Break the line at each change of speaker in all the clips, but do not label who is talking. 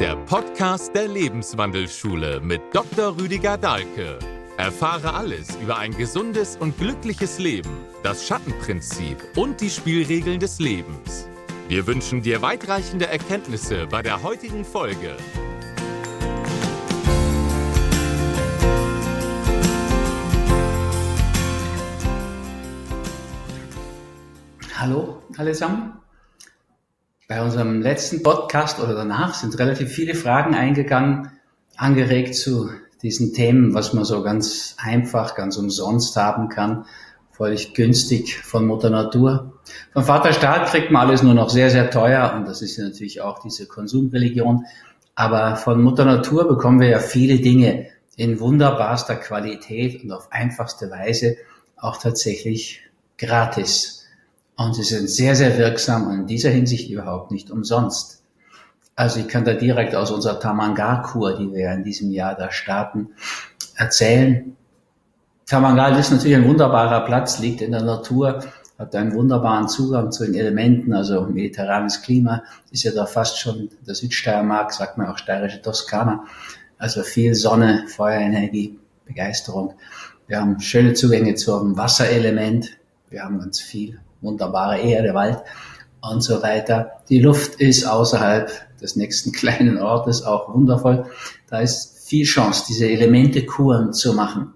der Podcast der Lebenswandelschule mit Dr. Rüdiger Dahlke. Erfahre alles über ein gesundes und glückliches Leben, das Schattenprinzip und die Spielregeln des Lebens. Wir wünschen dir weitreichende Erkenntnisse bei der heutigen Folge.
Hallo allesamt. Bei unserem letzten Podcast oder danach sind relativ viele Fragen eingegangen, angeregt zu diesen Themen, was man so ganz einfach, ganz umsonst haben kann, völlig günstig von Mutter Natur. Vom Vater Staat kriegt man alles nur noch sehr, sehr teuer und das ist natürlich auch diese Konsumreligion. Aber von Mutter Natur bekommen wir ja viele Dinge in wunderbarster Qualität und auf einfachste Weise auch tatsächlich gratis. Und sie sind sehr, sehr wirksam und in dieser Hinsicht überhaupt nicht umsonst. Also ich kann da direkt aus unserer Tamangar-Kur, die wir in diesem Jahr da starten, erzählen. Tamangar ist natürlich ein wunderbarer Platz, liegt in der Natur, hat einen wunderbaren Zugang zu den Elementen, also mediterranes Klima, ist ja da fast schon der Südsteiermark, sagt man auch steirische Toskana. Also viel Sonne, Feuerenergie, Begeisterung. Wir haben schöne Zugänge zum Wasserelement. Wir haben ganz viel wunderbare Erde, Wald und so weiter. Die Luft ist außerhalb des nächsten kleinen Ortes auch wundervoll. Da ist viel Chance, diese Elementekuren zu machen,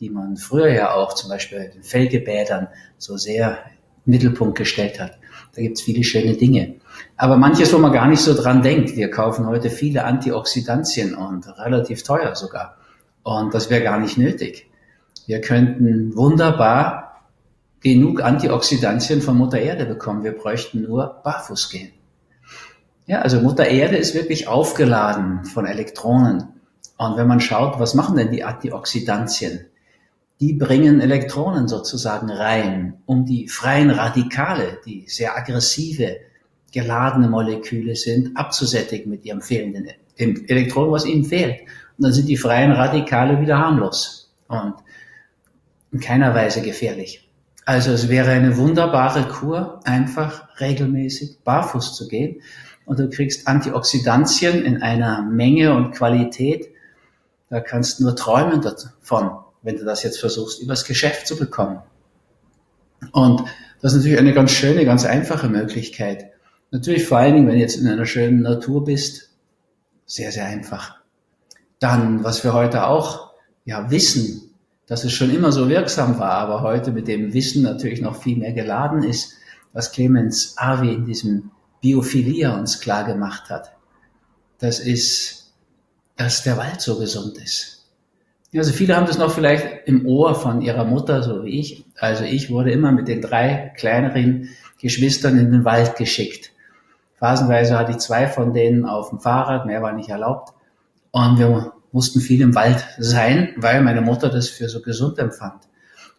die man früher ja auch zum Beispiel in den Felgebädern so sehr im Mittelpunkt gestellt hat. Da gibt's viele schöne Dinge. Aber manches, wo man gar nicht so dran denkt. Wir kaufen heute viele Antioxidantien und relativ teuer sogar. Und das wäre gar nicht nötig. Wir könnten wunderbar genug Antioxidantien von Mutter Erde bekommen. Wir bräuchten nur barfuß gehen. Ja, also Mutter Erde ist wirklich aufgeladen von Elektronen. Und wenn man schaut, was machen denn die Antioxidantien? Die bringen Elektronen sozusagen rein, um die freien Radikale, die sehr aggressive, geladene Moleküle sind, abzusättigen mit ihrem fehlenden dem Elektron, was ihnen fehlt. Und dann sind die freien Radikale wieder harmlos und in keiner Weise gefährlich. Also es wäre eine wunderbare Kur, einfach regelmäßig barfuß zu gehen. Und du kriegst Antioxidantien in einer Menge und Qualität. Da kannst du nur träumen davon, wenn du das jetzt versuchst, übers Geschäft zu bekommen. Und das ist natürlich eine ganz schöne, ganz einfache Möglichkeit. Natürlich vor allen Dingen, wenn du jetzt in einer schönen Natur bist, sehr, sehr einfach. Dann, was wir heute auch ja, wissen, dass es schon immer so wirksam war, aber heute mit dem Wissen natürlich noch viel mehr geladen ist, was Clemens Avi in diesem Biophilia uns klar gemacht hat. Das ist, dass der Wald so gesund ist. Also viele haben das noch vielleicht im Ohr von ihrer Mutter, so wie ich. Also ich wurde immer mit den drei kleineren Geschwistern in den Wald geschickt. Phasenweise hatte ich zwei von denen auf dem Fahrrad, mehr war nicht erlaubt. Und wir mussten viel im Wald sein, weil meine Mutter das für so gesund empfand.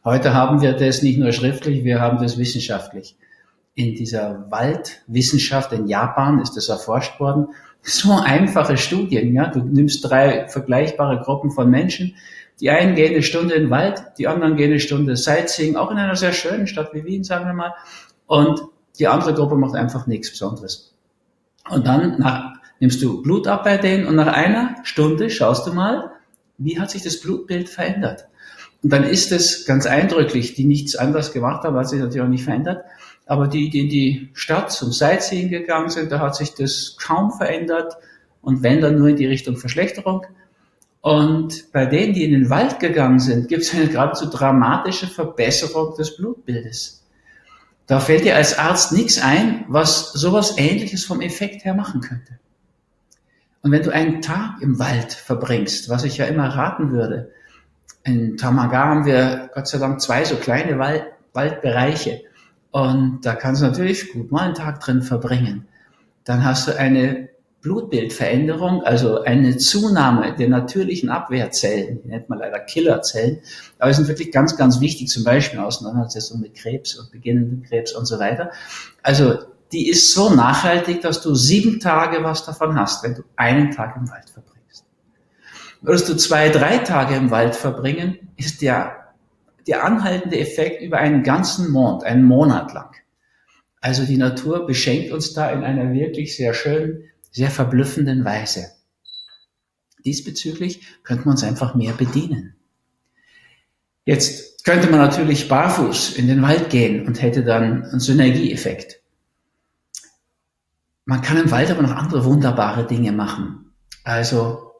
Heute haben wir das nicht nur schriftlich, wir haben das wissenschaftlich. In dieser Waldwissenschaft in Japan ist das erforscht worden. So einfache Studien, ja. Du nimmst drei vergleichbare Gruppen von Menschen. Die einen gehen eine Stunde in den Wald, die anderen gehen eine Stunde Sightseeing, auch in einer sehr schönen Stadt wie Wien, sagen wir mal. Und die andere Gruppe macht einfach nichts Besonderes. Und dann nach nimmst du Blut ab bei denen und nach einer Stunde schaust du mal, wie hat sich das Blutbild verändert. Und dann ist es ganz eindrücklich, die nichts anderes gemacht haben, hat sich natürlich auch nicht verändert. Aber die, die in die Stadt zum Sightseeing gegangen sind, da hat sich das kaum verändert und wenn dann nur in die Richtung Verschlechterung. Und bei denen, die in den Wald gegangen sind, gibt es eine geradezu dramatische Verbesserung des Blutbildes. Da fällt dir als Arzt nichts ein, was sowas ähnliches vom Effekt her machen könnte. Und wenn du einen Tag im Wald verbringst, was ich ja immer raten würde, in Tamaga haben wir Gott sei Dank zwei so kleine Wald, Waldbereiche. Und da kannst du natürlich gut mal einen Tag drin verbringen. Dann hast du eine Blutbildveränderung, also eine Zunahme der natürlichen Abwehrzellen, die nennt man leider Killerzellen, aber sind wirklich ganz, ganz wichtig, zum Beispiel Auseinandersetzung mit Krebs und beginnenden Krebs und so weiter. Also die ist so nachhaltig, dass du sieben Tage was davon hast, wenn du einen Tag im Wald verbringst. Würdest du zwei, drei Tage im Wald verbringen, ist der, der anhaltende Effekt über einen ganzen Monat, einen Monat lang. Also die Natur beschenkt uns da in einer wirklich sehr schönen, sehr verblüffenden Weise. Diesbezüglich könnte man uns einfach mehr bedienen. Jetzt könnte man natürlich barfuß in den Wald gehen und hätte dann einen Synergieeffekt. Man kann im Wald aber noch andere wunderbare Dinge machen. Also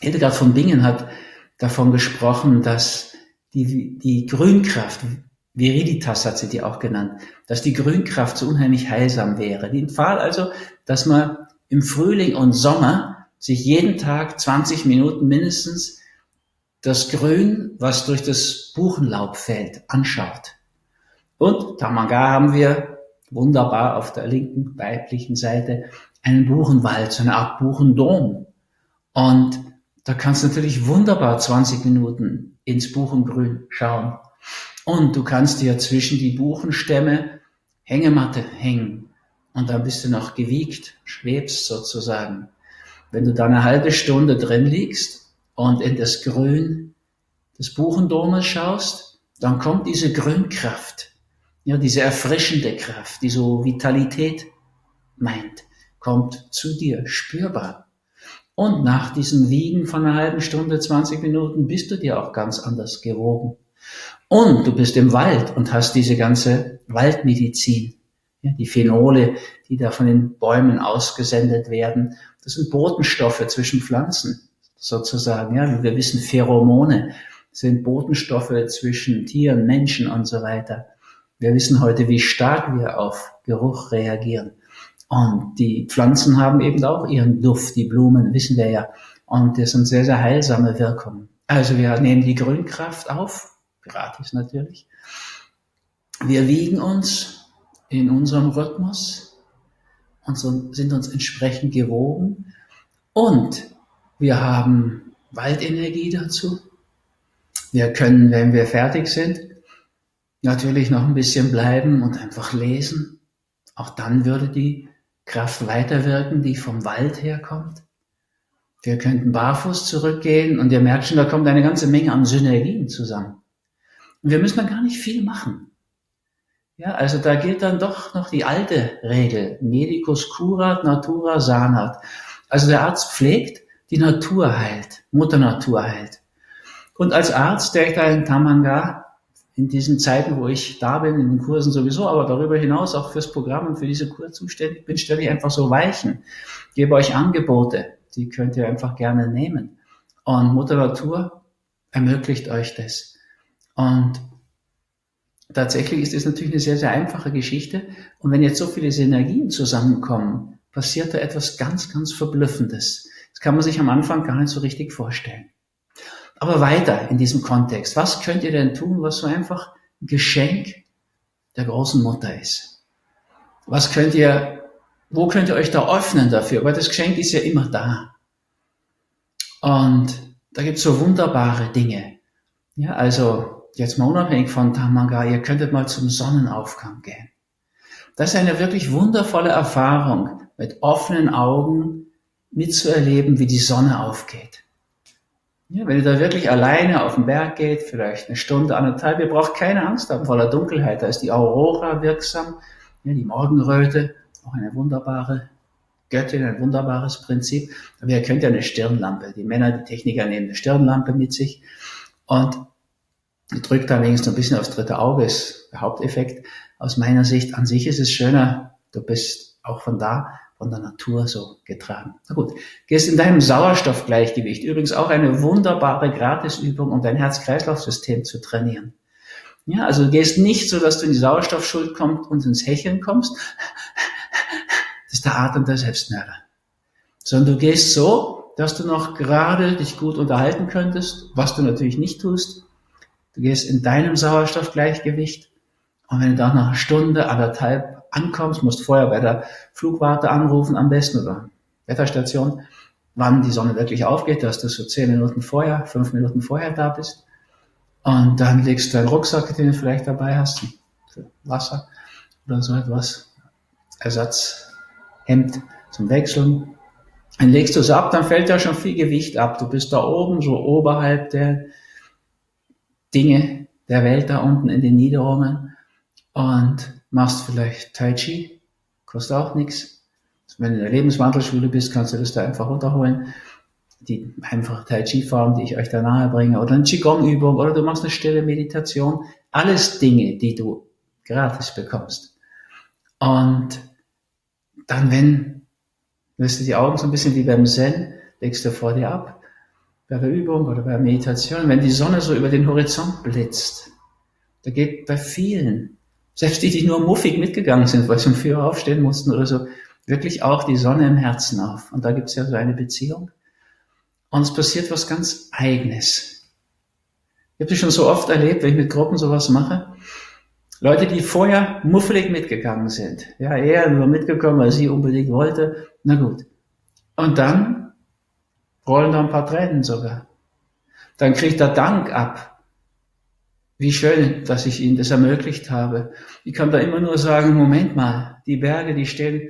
Hildegard von Bingen hat davon gesprochen, dass die, die Grünkraft, Viriditas hat sie die auch genannt, dass die Grünkraft so unheimlich heilsam wäre. Die empfahl also, dass man im Frühling und Sommer sich jeden Tag 20 Minuten mindestens das Grün, was durch das Buchenlaub fällt, anschaut. Und Tamanga haben wir wunderbar auf der linken weiblichen Seite einen Buchenwald, so eine Art Buchendom. Und da kannst du natürlich wunderbar 20 Minuten ins Buchengrün schauen. Und du kannst dir zwischen die Buchenstämme Hängematte hängen. Und dann bist du noch gewiegt, schwebst sozusagen. Wenn du da eine halbe Stunde drin liegst und in das Grün des Buchendomes schaust, dann kommt diese Grünkraft, ja, diese erfrischende Kraft, die so Vitalität meint, kommt zu dir spürbar. Und nach diesem Wiegen von einer halben Stunde, 20 Minuten, bist du dir auch ganz anders gewogen. Und du bist im Wald und hast diese ganze Waldmedizin. Ja, die Phenole, die da von den Bäumen ausgesendet werden, das sind Botenstoffe zwischen Pflanzen, sozusagen. Ja, wir wissen, Pheromone sind Botenstoffe zwischen Tieren, Menschen und so weiter. Wir wissen heute, wie stark wir auf Geruch reagieren. Und die Pflanzen haben eben auch ihren Duft, die Blumen, wissen wir ja. Und das sind sehr, sehr heilsame Wirkungen. Also wir nehmen die Grünkraft auf, gratis natürlich. Wir wiegen uns in unserem Rhythmus und sind uns entsprechend gewogen. Und wir haben Waldenergie dazu. Wir können, wenn wir fertig sind, natürlich noch ein bisschen bleiben und einfach lesen. Auch dann würde die Kraft weiterwirken, die vom Wald herkommt. Wir könnten barfuß zurückgehen und ihr merkt schon, da kommt eine ganze Menge an Synergien zusammen. Und wir müssen dann gar nicht viel machen. Ja, also da gilt dann doch noch die alte Regel. Medicus curat, natura sanat. Also der Arzt pflegt, die Natur heilt, Mutter Natur heilt. Und als Arzt, der ich da in Tamanga in diesen Zeiten, wo ich da bin, in den Kursen sowieso, aber darüber hinaus auch fürs Programm und für diese Kur zuständig bin, stelle ich einfach so Weichen, gebe euch Angebote, die könnt ihr einfach gerne nehmen. Und Mutter ermöglicht euch das. Und tatsächlich ist es natürlich eine sehr, sehr einfache Geschichte. Und wenn jetzt so viele Synergien zusammenkommen, passiert da etwas ganz, ganz Verblüffendes. Das kann man sich am Anfang gar nicht so richtig vorstellen. Aber weiter in diesem Kontext. Was könnt ihr denn tun, was so einfach ein Geschenk der großen Mutter ist? Was könnt ihr, wo könnt ihr euch da öffnen dafür? Weil das Geschenk ist ja immer da. Und da gibt's so wunderbare Dinge. Ja, also jetzt mal unabhängig von Tamanga, ihr könntet mal zum Sonnenaufgang gehen. Das ist eine wirklich wundervolle Erfahrung, mit offenen Augen mitzuerleben, wie die Sonne aufgeht. Ja, wenn ihr da wirklich alleine auf den Berg geht, vielleicht eine Stunde, anderthalb, ihr braucht keine Angst haben vor der Dunkelheit. Da ist die Aurora wirksam, ja, die Morgenröte, auch eine wunderbare Göttin, ein wunderbares Prinzip. Aber ihr könnt ja eine Stirnlampe. Die Männer, die Techniker nehmen eine Stirnlampe mit sich und drückt da wenigstens ein bisschen aufs dritte Auge, ist der Haupteffekt. Aus meiner Sicht an sich ist es schöner, du bist auch von da von der Natur so getragen. Na gut, gehst in deinem Sauerstoffgleichgewicht. Übrigens auch eine wunderbare Gratisübung, um dein Herz-Kreislauf-System zu trainieren. Ja, also du gehst nicht so, dass du in die Sauerstoffschuld kommst und ins Hecheln kommst. Das ist der Atem der Selbstmörder. Sondern du gehst so, dass du noch gerade dich gut unterhalten könntest, was du natürlich nicht tust. Du gehst in deinem Sauerstoffgleichgewicht und wenn du dann nach einer Stunde, anderthalb ankommst, musst vorher bei der Flugwarte anrufen am besten oder Wetterstation, wann die Sonne wirklich aufgeht, dass du so zehn Minuten vorher, fünf Minuten vorher da bist. Und dann legst du deinen Rucksack, den du vielleicht dabei hast, Wasser oder so etwas, Ersatzhemd zum Wechseln. Dann legst du es ab, dann fällt ja schon viel Gewicht ab. Du bist da oben, so oberhalb der Dinge der Welt da unten in den Niederungen und machst vielleicht Tai Chi, kostet auch nichts. Wenn du in der Lebenswandelschule bist, kannst du das da einfach runterholen. Die einfache Tai Chi Form, die ich euch da nahe bringe, oder eine Qigong Übung, oder du machst eine stille Meditation. Alles Dinge, die du gratis bekommst. Und dann, wenn, lässt du die Augen so ein bisschen wie beim Zen, legst du vor dir ab, bei der Übung oder bei der Meditation, wenn die Sonne so über den Horizont blitzt, da geht bei vielen, selbst die, die nur muffig mitgegangen sind, weil sie um vier Uhr aufstehen mussten oder so, wirklich auch die Sonne im Herzen auf. Und da gibt es ja so eine Beziehung. Und es passiert was ganz Eigenes. Ich habe das schon so oft erlebt, wenn ich mit Gruppen sowas mache. Leute, die vorher muffelig mitgegangen sind. Ja, er nur mitgekommen, weil sie unbedingt wollte. Na gut. Und dann rollen da ein paar Tränen sogar. Dann kriegt er Dank ab. Wie schön, dass ich ihnen das ermöglicht habe. Ich kann da immer nur sagen, Moment mal, die Berge, die stehen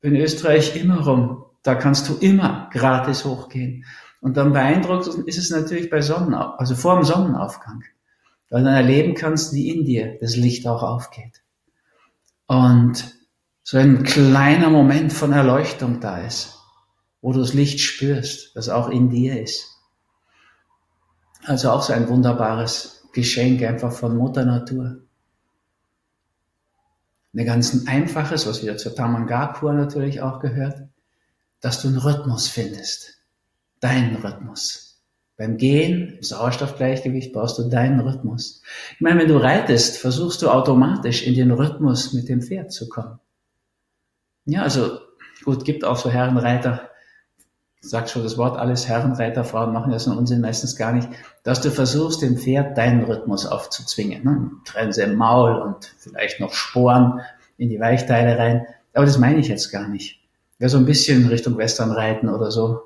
in Österreich immer rum. Da kannst du immer gratis hochgehen. Und dann beeindruckt ist es natürlich bei Sonnenaufgang, also vor dem Sonnenaufgang weil du dann erleben kannst, wie in dir das Licht auch aufgeht. Und so ein kleiner Moment von Erleuchtung da ist, wo du das Licht spürst, das auch in dir ist. Also auch so ein wunderbares Geschenk einfach von Mutter Natur. Eine ganz einfaches, was wieder zur Tamangapur natürlich auch gehört, dass du einen Rhythmus findest. Deinen Rhythmus. Beim Gehen, im Sauerstoffgleichgewicht, brauchst du deinen Rhythmus. Ich meine, wenn du reitest, versuchst du automatisch in den Rhythmus mit dem Pferd zu kommen. Ja, also gut, gibt auch so Herrenreiter, sagt schon das Wort, alles Herrenreiter, Frauen machen das einen Unsinn meistens gar nicht, dass du versuchst, dem Pferd deinen Rhythmus aufzuzwingen. Ne? Trense im Maul und vielleicht noch Sporen in die Weichteile rein. Aber das meine ich jetzt gar nicht. Wer so ein bisschen Richtung Western reiten oder so,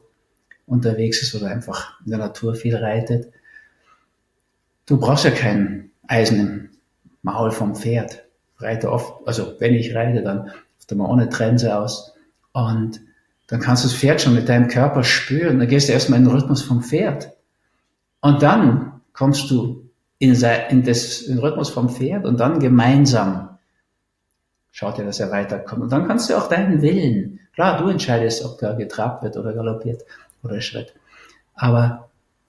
unterwegs ist oder einfach in der Natur viel reitet. Du brauchst ja kein Eisen im Maul vom Pferd. Reite oft, also wenn ich reite, dann oft einmal ohne Trense aus. Und dann kannst du das Pferd schon mit deinem Körper spüren. Dann gehst du erstmal in den Rhythmus vom Pferd. Und dann kommst du in, in, das, in den Rhythmus vom Pferd und dann gemeinsam schaut ihr, dass er weiterkommt. Und dann kannst du auch deinen Willen, klar, du entscheidest, ob er getrabt wird oder galoppiert, oder Schritt. Aber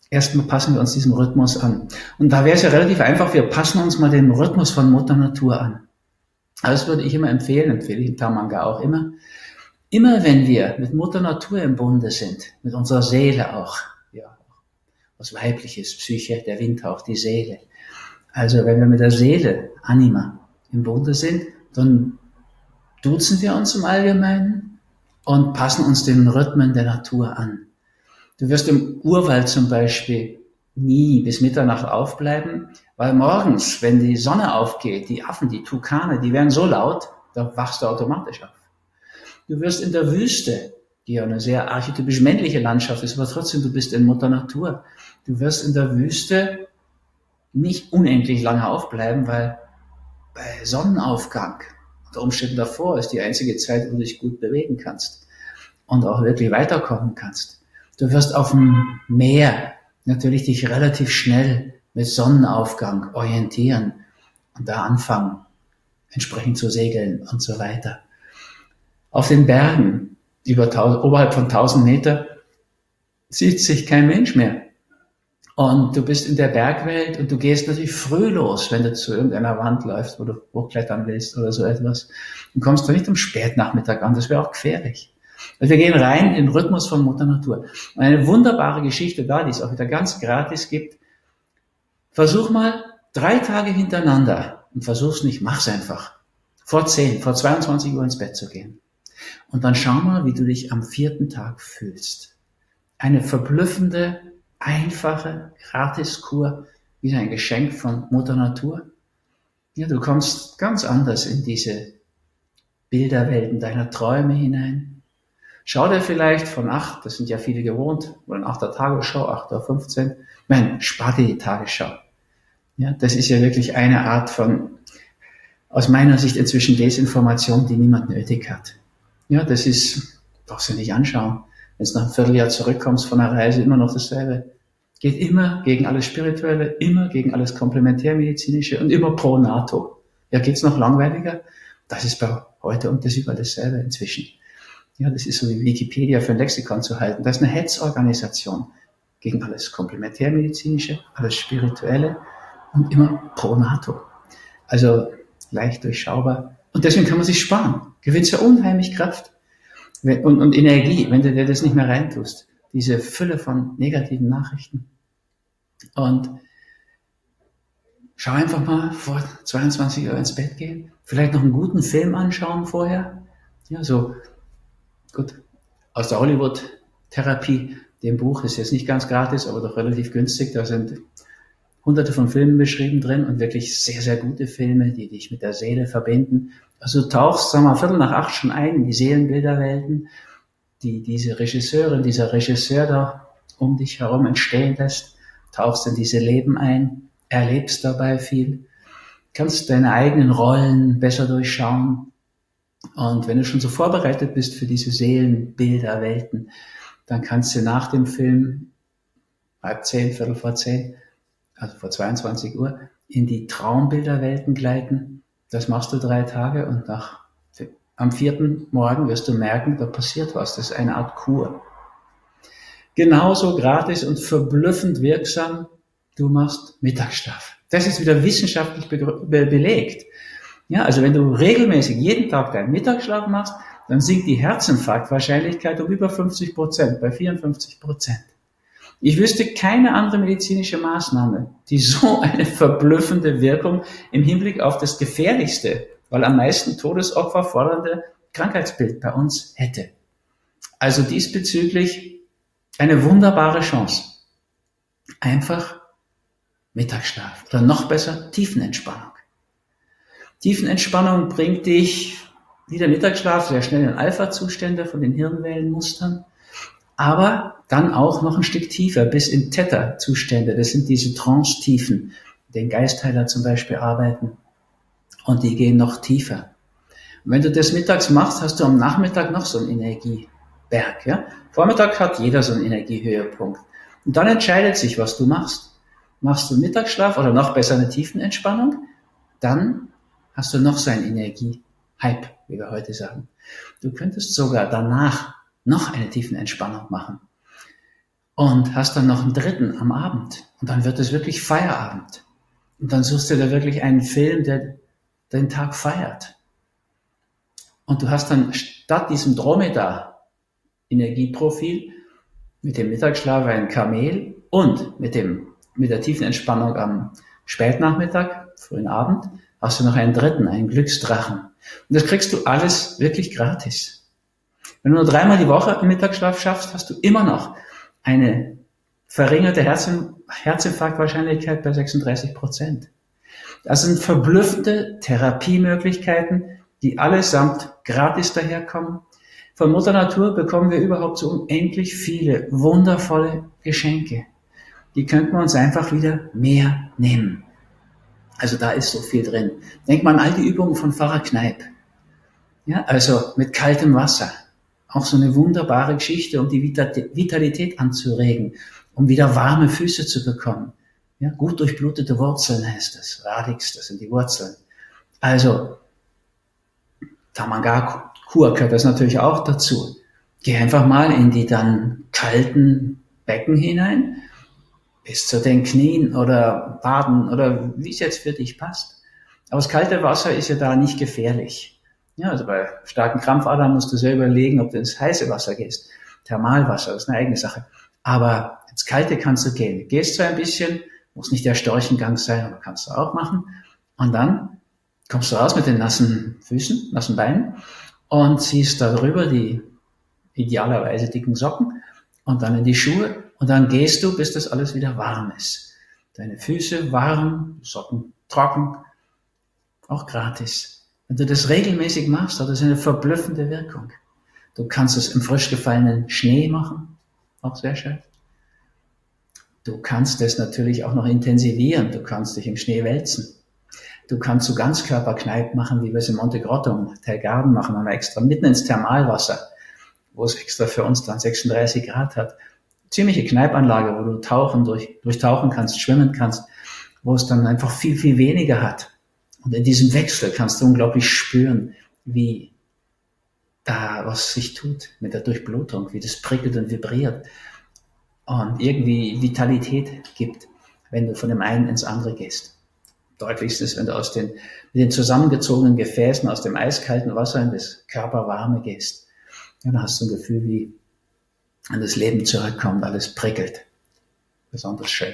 erstmal passen wir uns diesem Rhythmus an. Und da wäre es ja relativ einfach, wir passen uns mal dem Rhythmus von Mutter Natur an. Also das würde ich immer empfehlen, empfehle ich im Tamanga auch immer. Immer wenn wir mit Mutter Natur im Bunde sind, mit unserer Seele auch, ja, was weibliches, Psyche, der Windhauch, die Seele. Also wenn wir mit der Seele, Anima, im Bunde sind, dann duzen wir uns im Allgemeinen und passen uns den Rhythmen der Natur an. Du wirst im Urwald zum Beispiel nie bis Mitternacht aufbleiben, weil morgens, wenn die Sonne aufgeht, die Affen, die Tukane, die werden so laut, da wachst du automatisch auf. Du wirst in der Wüste, die ja eine sehr archetypisch männliche Landschaft ist, aber trotzdem, du bist in Mutter Natur. Du wirst in der Wüste nicht unendlich lange aufbleiben, weil bei Sonnenaufgang, unter Umständen davor, ist die einzige Zeit, wo du dich gut bewegen kannst und auch wirklich weiterkommen kannst. Du wirst auf dem Meer natürlich dich relativ schnell mit Sonnenaufgang orientieren und da anfangen, entsprechend zu segeln und so weiter. Auf den Bergen, über, oberhalb von 1000 Meter, sieht sich kein Mensch mehr. Und du bist in der Bergwelt und du gehst natürlich früh los, wenn du zu irgendeiner Wand läufst, wo du hochklettern willst oder so etwas. Und kommst du nicht am Spätnachmittag an, das wäre auch gefährlich. Also wir gehen rein in den Rhythmus von Mutter Natur. Und eine wunderbare Geschichte da, die es auch wieder ganz gratis gibt. Versuch mal drei Tage hintereinander und versuch's nicht, mach's einfach. Vor 10, vor 22 Uhr ins Bett zu gehen. Und dann schau mal, wie du dich am vierten Tag fühlst. Eine verblüffende, einfache Gratiskur, wie ein Geschenk von Mutter Natur. Ja, du kommst ganz anders in diese Bilderwelten deiner Träume hinein. Schau dir vielleicht von acht, das sind ja viele gewohnt, oder nach der Tagesschau, acht Uhr, fünfzehn, nein, spar dir die Tagesschau. Ja, das ist ja wirklich eine Art von, aus meiner Sicht inzwischen Desinformation, die niemand nötig hat. Ja, das ist, brauchst du nicht anschauen. Wenn du nach einem Vierteljahr zurückkommst von einer Reise, immer noch dasselbe. Geht immer gegen alles Spirituelle, immer gegen alles Komplementärmedizinische und immer pro NATO. Ja, geht's noch langweiliger? Das ist bei heute und das überall dasselbe inzwischen. Ja, das ist so wie Wikipedia für ein Lexikon zu halten. Das ist eine Hetzorganisation gegen alles Komplementärmedizinische, alles Spirituelle und immer pro NATO. Also leicht durchschaubar. Und deswegen kann man sich sparen. Gewinnst ja unheimlich Kraft und, und Energie, wenn du dir das nicht mehr reintust. Diese Fülle von negativen Nachrichten. Und schau einfach mal vor 22 Uhr ins Bett gehen. Vielleicht noch einen guten Film anschauen vorher. Ja, so, gut, aus der Hollywood-Therapie, dem Buch ist jetzt nicht ganz gratis, aber doch relativ günstig. Da sind hunderte von Filmen beschrieben drin und wirklich sehr, sehr gute Filme, die dich mit der Seele verbinden. Also du tauchst, sagen wir Viertel nach acht schon ein in die Seelenbilderwelten, die diese Regisseurin, dieser Regisseur da um dich herum entstehen lässt, tauchst in diese Leben ein, erlebst dabei viel, kannst deine eigenen Rollen besser durchschauen. Und wenn du schon so vorbereitet bist für diese Seelenbilderwelten, dann kannst du nach dem Film, halb zehn, viertel vor zehn, also vor 22 Uhr, in die Traumbilderwelten gleiten. Das machst du drei Tage und nach, am vierten Morgen wirst du merken, da passiert was. Das ist eine Art Kur. Genauso gratis und verblüffend wirksam, du machst Mittagsschlaf. Das ist wieder wissenschaftlich be be belegt. Ja, also wenn du regelmäßig jeden Tag deinen Mittagsschlaf machst, dann sinkt die Herzinfarktwahrscheinlichkeit um über 50 Prozent, bei 54 Prozent. Ich wüsste keine andere medizinische Maßnahme, die so eine verblüffende Wirkung im Hinblick auf das gefährlichste, weil am meisten Todesopfer fordernde Krankheitsbild bei uns hätte. Also diesbezüglich eine wunderbare Chance. Einfach Mittagsschlaf oder noch besser Tiefenentspannung. Tiefenentspannung bringt dich, wie der Mittagsschlaf, sehr schnell in Alpha-Zustände von den Hirnwellenmustern aber dann auch noch ein Stück tiefer, bis in Theta-Zustände. Das sind diese Trance-Tiefen, den Geistheiler zum Beispiel arbeiten. Und die gehen noch tiefer. Und wenn du das mittags machst, hast du am Nachmittag noch so einen Energieberg. Ja? Vormittag hat jeder so einen Energiehöhepunkt. Und dann entscheidet sich, was du machst. Machst du Mittagsschlaf oder noch besser eine Tiefenentspannung, dann hast du noch so einen Energiehype, wie wir heute sagen. Du könntest sogar danach noch eine tiefen Entspannung machen. Und hast dann noch einen dritten am Abend. Und dann wird es wirklich Feierabend. Und dann suchst du dir wirklich einen Film, der den Tag feiert. Und du hast dann statt diesem Dromedar-Energieprofil mit dem Mittagsschlaf ein Kamel und mit dem, mit der tiefen Entspannung am Spätnachmittag, frühen Abend, hast du noch einen dritten, einen Glücksdrachen. Und das kriegst du alles wirklich gratis. Wenn du nur dreimal die Woche Mittagsschlaf schaffst, hast du immer noch eine verringerte Herzinfarktwahrscheinlichkeit bei 36 Prozent. Das sind verblüffende Therapiemöglichkeiten, die allesamt gratis daherkommen. Von Mutter Natur bekommen wir überhaupt so unendlich viele wundervolle Geschenke. Die könnten wir uns einfach wieder mehr nehmen. Also da ist so viel drin. Denk mal an all die Übungen von Pfarrer Kneip. Ja, also mit kaltem Wasser, auch so eine wunderbare Geschichte, um die Vitalität anzuregen, um wieder warme Füße zu bekommen. Ja, gut durchblutete Wurzeln heißt es. Radix, das sind die Wurzeln. Also, Tamangar-Kur gehört das natürlich auch dazu. Geh einfach mal in die dann kalten Becken hinein, bis zu den Knien oder Baden oder wie es jetzt für dich passt. Aber das kalte Wasser ist ja da nicht gefährlich. Ja, also bei starken Krampfadern musst du sehr überlegen, ob du ins heiße Wasser gehst. Thermalwasser, ist eine eigene Sache. Aber ins Kalte kannst du gehen. Gehst zwar ein bisschen, muss nicht der Storchengang sein, aber kannst du auch machen. Und dann kommst du raus mit den nassen Füßen, nassen Beinen und ziehst darüber die idealerweise dicken Socken und dann in die Schuhe und dann gehst du, bis das alles wieder warm ist. Deine Füße warm, Socken trocken, auch gratis. Wenn du das regelmäßig machst, hat das eine verblüffende Wirkung. Du kannst es im frisch gefallenen Schnee machen, auch sehr schön. Du kannst es natürlich auch noch intensivieren. Du kannst dich im Schnee wälzen. Du kannst so Ganzkörperkneip machen, wie wir es in Monte Grotto und Tergarden machen, haben wir extra mitten ins Thermalwasser, wo es extra für uns dann 36 Grad hat. Ziemliche Kneipanlage, wo du tauchen, durch, durchtauchen kannst, schwimmen kannst, wo es dann einfach viel, viel weniger hat. Und in diesem Wechsel kannst du unglaublich spüren, wie da was sich tut mit der Durchblutung, wie das prickelt und vibriert und irgendwie Vitalität gibt, wenn du von dem einen ins andere gehst. Deutlichst ist, wenn du aus den, mit den zusammengezogenen Gefäßen aus dem eiskalten Wasser in das Körperwarme gehst. Dann hast du ein Gefühl, wie an das Leben zurückkommt, alles prickelt. Besonders schön.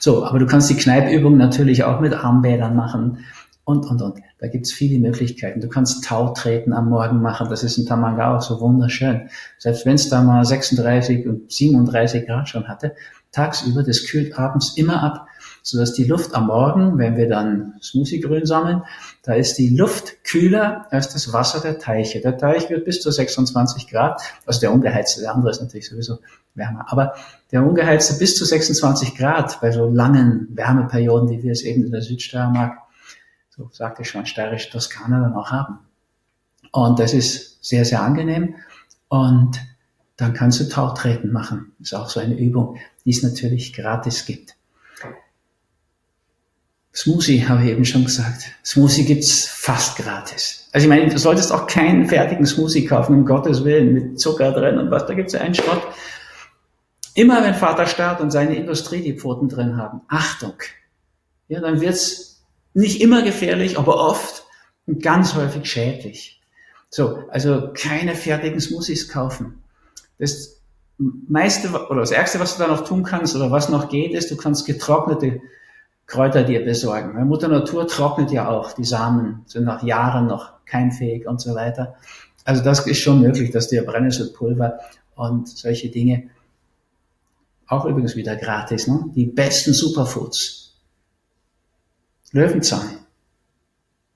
So, aber du kannst die Kneipübung natürlich auch mit Armbädern machen und, und, und. Da gibt's viele Möglichkeiten. Du kannst Tautreten am Morgen machen. Das ist in Tamanga auch so wunderschön. Selbst wenn es da mal 36 und 37 Grad schon hatte, tagsüber, das kühlt abends immer ab, sodass die Luft am Morgen, wenn wir dann Smoothie-Grün sammeln, da ist die Luft kühler als das Wasser der Teiche. Der Teich wird bis zu 26 Grad, also der ungeheizte, der andere ist natürlich sowieso wärmer, aber der ungeheizte bis zu 26 Grad bei so langen Wärmeperioden, wie wir es eben in der Südsteiermark so sagte ich schon, steirische Toskana dann auch haben. Und das ist sehr, sehr angenehm. Und dann kannst du Tauchtreten machen. Das ist auch so eine Übung, die es natürlich gratis gibt. Smoothie habe ich eben schon gesagt. Smoothie gibt's fast gratis. Also ich meine, du solltest auch keinen fertigen Smoothie kaufen, um Gottes Willen, mit Zucker drin und was, da gibt's ja einen Schrott. Immer wenn Vater Staat und seine Industrie die Pfoten drin haben, Achtung, ja, dann wird's nicht immer gefährlich, aber oft und ganz häufig schädlich. So, also keine fertigen Smoothies kaufen. Das meiste oder das erste, was du da noch tun kannst oder was noch geht, ist, du kannst getrocknete Kräuter dir besorgen. Weil Mutter Natur trocknet ja auch. Die Samen sind nach Jahren noch keimfähig und so weiter. Also das ist schon möglich, dass dir Brennnesselpulver und solche Dinge auch übrigens wieder gratis, ne? Die besten Superfoods Löwenzahn,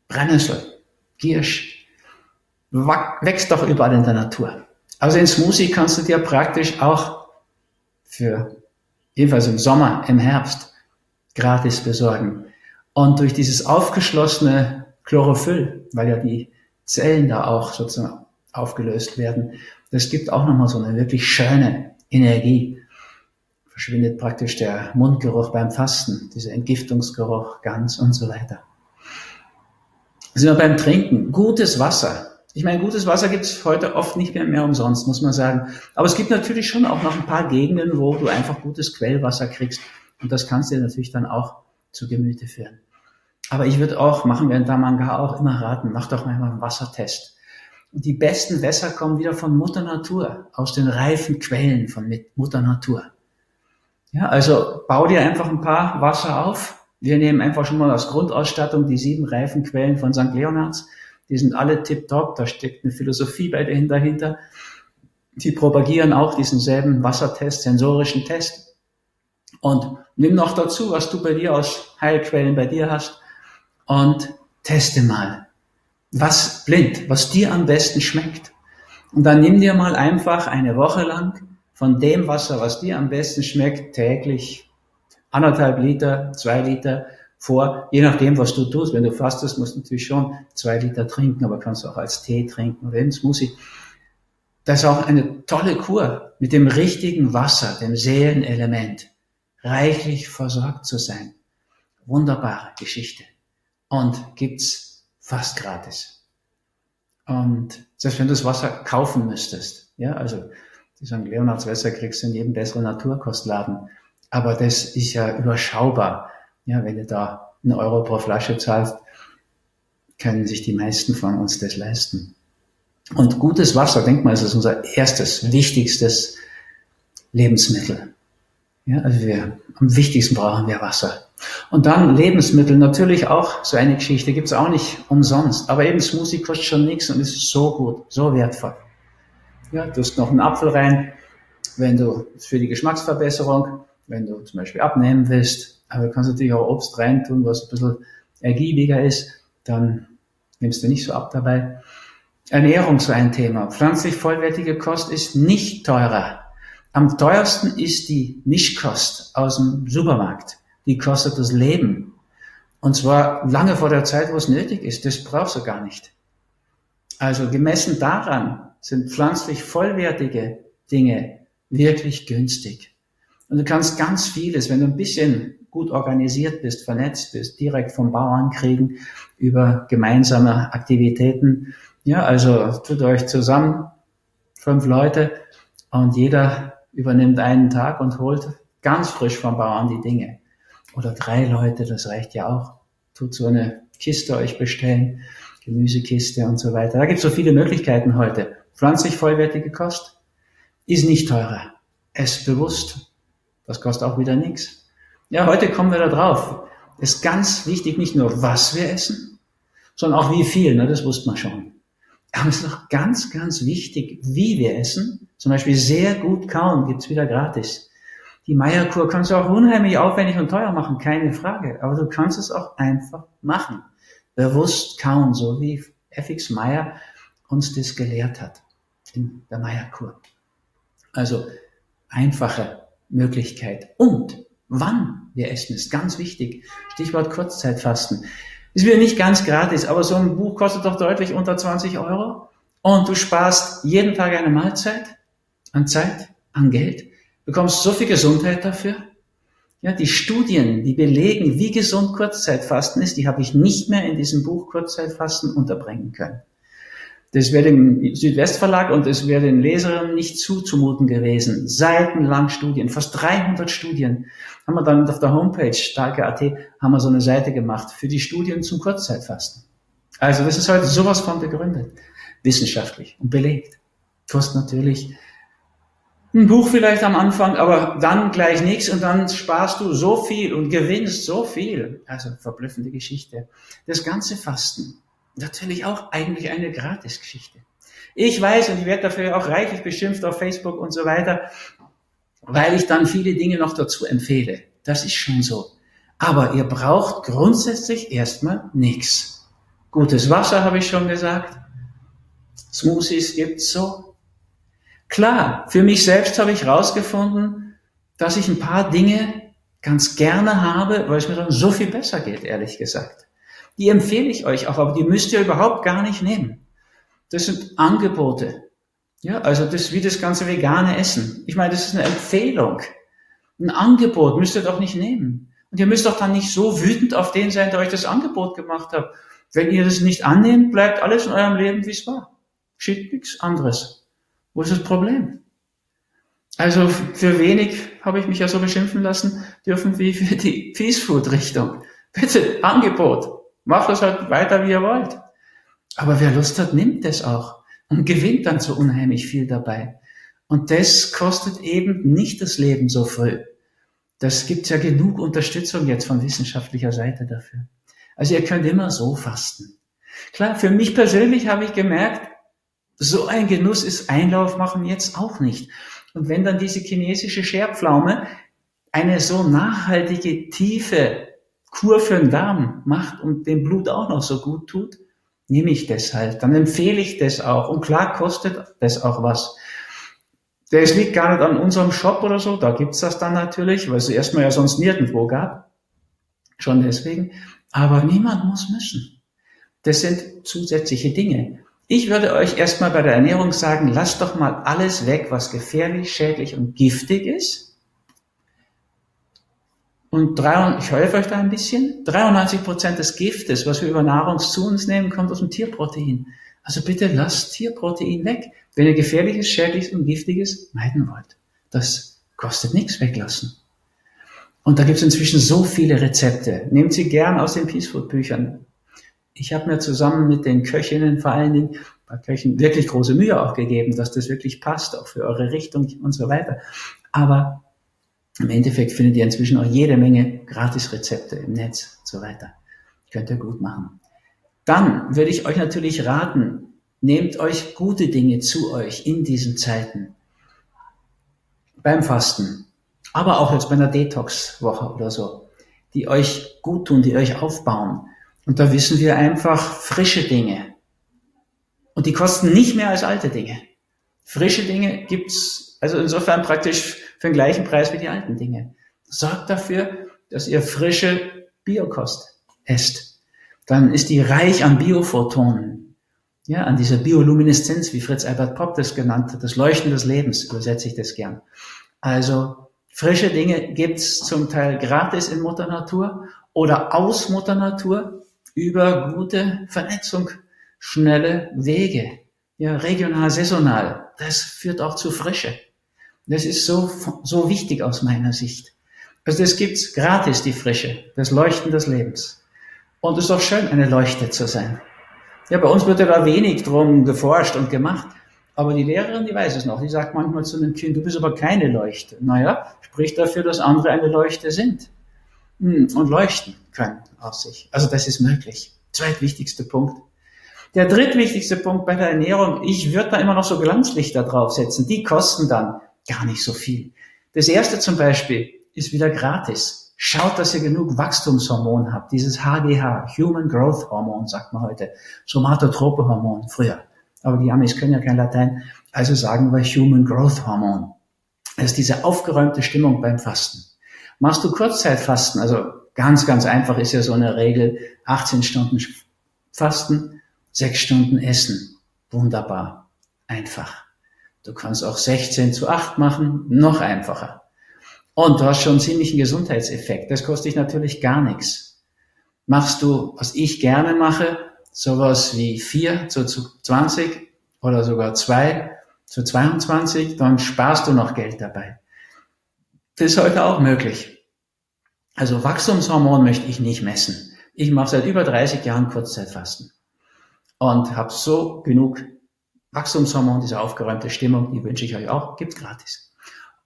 Brennnessel, Giersch, wächst doch überall in der Natur. Also in Smoothie kannst du dir praktisch auch für, jedenfalls im Sommer, im Herbst, gratis besorgen. Und durch dieses aufgeschlossene Chlorophyll, weil ja die Zellen da auch sozusagen aufgelöst werden, das gibt auch nochmal so eine wirklich schöne Energie verschwindet praktisch der Mundgeruch beim Fasten, dieser Entgiftungsgeruch ganz und so weiter. Sind wir beim Trinken. Gutes Wasser. Ich meine, gutes Wasser gibt es heute oft nicht mehr, mehr umsonst, muss man sagen. Aber es gibt natürlich schon auch noch ein paar Gegenden, wo du einfach gutes Quellwasser kriegst. Und das kannst du dir natürlich dann auch zu Gemüte führen. Aber ich würde auch, machen wir in Damanga auch immer raten, mach doch mal einen Wassertest. Und die besten Wässer kommen wieder von Mutter Natur, aus den reifen Quellen von Mutter Natur. Ja, also bau dir einfach ein paar Wasser auf. Wir nehmen einfach schon mal als Grundausstattung die sieben Reifenquellen von St. Leonards. Die sind alle tipptopp, da steckt eine Philosophie bei denen dahinter. Die propagieren auch diesen selben Wassertest, sensorischen Test. Und nimm noch dazu, was du bei dir aus Heilquellen bei dir hast und teste mal, was blind, was dir am besten schmeckt. Und dann nimm dir mal einfach eine Woche lang von dem Wasser, was dir am besten schmeckt, täglich anderthalb Liter, zwei Liter vor, je nachdem, was du tust. Wenn du fastest, musst du natürlich schon zwei Liter trinken, aber kannst auch als Tee trinken oder ins Smoothie. Das ist auch eine tolle Kur, mit dem richtigen Wasser, dem Seelenelement, reichlich versorgt zu sein. Wunderbare Geschichte. Und gibt's fast gratis. Und selbst wenn du das Wasser kaufen müsstest, ja, also die sagen, Leonards Wässer kriegst du in jedem besseren Naturkostladen. Aber das ist ja überschaubar. Ja, wenn du da einen Euro pro Flasche zahlst, können sich die meisten von uns das leisten. Und gutes Wasser, denk mal, ist unser erstes, wichtigstes Lebensmittel. Ja, also wir, am wichtigsten brauchen wir Wasser. Und dann Lebensmittel, natürlich auch so eine Geschichte, gibt's auch nicht umsonst. Aber eben Smoothie kostet schon nichts und ist so gut, so wertvoll. Ja, du hast noch einen Apfel rein, wenn du für die Geschmacksverbesserung, wenn du zum Beispiel abnehmen willst, aber du kannst natürlich auch Obst reintun, was ein bisschen ergiebiger ist, dann nimmst du nicht so ab dabei. Ernährung so ein Thema. Pflanzlich vollwertige Kost ist nicht teurer. Am teuersten ist die Mischkost aus dem Supermarkt. Die kostet das Leben. Und zwar lange vor der Zeit, wo es nötig ist. Das brauchst du gar nicht. Also gemessen daran, sind pflanzlich vollwertige Dinge wirklich günstig. Und du kannst ganz vieles, wenn du ein bisschen gut organisiert bist, vernetzt bist, direkt vom Bauern kriegen, über gemeinsame Aktivitäten Ja, also tut euch zusammen, fünf Leute, und jeder übernimmt einen Tag und holt ganz frisch vom Bauern die Dinge. Oder drei Leute, das reicht ja auch. Tut so eine Kiste euch bestellen, Gemüsekiste und so weiter. Da gibt es so viele Möglichkeiten heute. Pflanzlich vollwertige Kost ist nicht teurer. Es bewusst. Das kostet auch wieder nichts. Ja, heute kommen wir da drauf. Ist ganz wichtig, nicht nur was wir essen, sondern auch wie viel. Ne? Das wusste man schon. Aber es ist auch ganz, ganz wichtig, wie wir essen. Zum Beispiel sehr gut kauen gibt's wieder gratis. Die Meierkur kannst du auch unheimlich aufwendig und teuer machen, keine Frage. Aber du kannst es auch einfach machen. Bewusst kauen, so wie FX Meyer uns das gelehrt hat in der Meierkur. Also einfache Möglichkeit. Und wann wir essen ist ganz wichtig. Stichwort Kurzzeitfasten. Ist wieder nicht ganz gratis, aber so ein Buch kostet doch deutlich unter 20 Euro. Und du sparst jeden Tag eine Mahlzeit an Zeit, an Geld, bekommst so viel Gesundheit dafür. Ja, die Studien, die belegen, wie gesund Kurzzeitfasten ist, die habe ich nicht mehr in diesem Buch Kurzzeitfasten unterbringen können. Das wäre dem Südwestverlag und es wäre den Leserinnen nicht zuzumuten gewesen. Seitenlang Studien, fast 300 Studien. Haben wir dann auf der Homepage starke.at haben wir so eine Seite gemacht für die Studien zum Kurzzeitfasten. Also das ist heute sowas von begründet, wissenschaftlich und belegt. Kostet natürlich ein Buch vielleicht am Anfang, aber dann gleich nichts und dann sparst du so viel und gewinnst so viel. Also verblüffende Geschichte. Das ganze Fasten natürlich auch eigentlich eine Gratisgeschichte. Ich weiß, und ich werde dafür auch reichlich beschimpft auf Facebook und so weiter, weil ich dann viele Dinge noch dazu empfehle. Das ist schon so. Aber ihr braucht grundsätzlich erstmal nichts. Gutes Wasser habe ich schon gesagt. Smoothies gibt's so. Klar, für mich selbst habe ich herausgefunden, dass ich ein paar Dinge ganz gerne habe, weil es mir dann so viel besser geht, ehrlich gesagt. Die empfehle ich euch auch, aber die müsst ihr überhaupt gar nicht nehmen. Das sind Angebote. Ja, also das ist wie das ganze vegane Essen. Ich meine, das ist eine Empfehlung. Ein Angebot müsst ihr doch nicht nehmen. Und ihr müsst doch dann nicht so wütend auf den sein, der euch das Angebot gemacht hat. Wenn ihr das nicht annehmt, bleibt alles in eurem Leben, wie es war. Schickt nichts anderes. Wo ist das Problem? Also für wenig habe ich mich ja so beschimpfen lassen dürfen wie für die Peace Food Richtung. Bitte, Angebot. Macht es halt weiter, wie ihr wollt. Aber wer Lust hat, nimmt es auch und gewinnt dann so unheimlich viel dabei. Und das kostet eben nicht das Leben so früh. Das gibt ja genug Unterstützung jetzt von wissenschaftlicher Seite dafür. Also ihr könnt immer so fasten. Klar, für mich persönlich habe ich gemerkt, so ein Genuss ist Einlauf machen jetzt auch nicht. Und wenn dann diese chinesische Scherpflaume eine so nachhaltige, tiefe Kur für den Darm macht und dem Blut auch noch so gut tut, nehme ich das halt. Dann empfehle ich das auch. Und klar kostet das auch was. Das liegt gar nicht an unserem Shop oder so, da gibt's das dann natürlich, weil es erstmal ja sonst nirgendwo gab. Schon deswegen. Aber niemand muss müssen. Das sind zusätzliche Dinge. Ich würde euch erstmal bei der Ernährung sagen, lasst doch mal alles weg, was gefährlich, schädlich und giftig ist und drei, ich helfe euch da ein bisschen. 93 Prozent des Giftes, was wir über Nahrung zu uns nehmen, kommt aus dem Tierprotein. Also bitte lasst Tierprotein weg, wenn ihr gefährliches, schädliches und giftiges meiden wollt. Das kostet nichts weglassen. Und da gibt es inzwischen so viele Rezepte. Nehmt sie gern aus den Peace Food Büchern. Ich habe mir zusammen mit den Köchinnen vor allen Dingen bei Köchen wirklich große Mühe auch gegeben, dass das wirklich passt, auch für eure Richtung und so weiter. Aber im Endeffekt findet ihr inzwischen auch jede Menge Gratis-Rezepte im Netz und so weiter. Könnt ihr gut machen. Dann würde ich euch natürlich raten, nehmt euch gute Dinge zu euch in diesen Zeiten. Beim Fasten, aber auch jetzt bei einer Detox-Woche oder so, die euch gut tun, die euch aufbauen. Und da wissen wir einfach frische Dinge. Und die kosten nicht mehr als alte Dinge. Frische Dinge gibt's also insofern praktisch für den gleichen Preis wie die alten Dinge. Sorgt dafür, dass ihr frische Biokost esst. Dann ist die reich an Biophotonen. Ja, an dieser Biolumineszenz, wie Fritz Albert Popp das genannt hat, das Leuchten des Lebens, übersetze ich das gern. Also frische Dinge gibt's zum Teil gratis in Mutter Natur oder aus Mutter Natur über gute Vernetzung schnelle Wege, ja, regional, saisonal. Das führt auch zu Frische. Das ist so, so wichtig aus meiner Sicht. Also das gibt's gratis, die Frische, das Leuchten des Lebens. Und es ist doch schön, eine Leuchte zu sein. Ja, bei uns wird ja da wenig drum geforscht und gemacht. Aber die Lehrerin, die weiß es noch. Die sagt manchmal zu einem Kind, du bist aber keine Leuchte. Naja, spricht dafür, dass andere eine Leuchte sind. Hm, und leuchten können aus sich. Also das ist möglich. Zweitwichtigster Punkt. Der drittwichtigste Punkt bei der Ernährung, ich würde da immer noch so Glanzlichter draufsetzen. Die kosten dann gar nicht so viel. Das erste zum Beispiel ist wieder gratis. Schaut, dass ihr genug Wachstumshormon habt. Dieses HGH, Human Growth Hormon, sagt man heute. Somatotrope Hormon, früher. Aber die Amis können ja kein Latein. Also sagen wir Human Growth Hormon. Das ist diese aufgeräumte Stimmung beim Fasten. Machst du Kurzzeitfasten, also ganz, ganz einfach ist ja so eine Regel, 18 Stunden Fasten, 6 Stunden Essen. Wunderbar. Einfach. Du kannst auch 16 zu 8 machen, noch einfacher. Und du hast schon einen ziemlichen Gesundheitseffekt. Das kostet dich natürlich gar nichts. Machst du, was ich gerne mache, sowas wie 4 zu 20 oder sogar 2 zu 22, dann sparst du noch Geld dabei. Das ist heute auch möglich. Also Wachstumshormon möchte ich nicht messen. Ich mache seit über 30 Jahren Kurzzeitfasten und habe so genug Wachstumshormon, diese aufgeräumte Stimmung, die wünsche ich euch auch, gibt's gratis.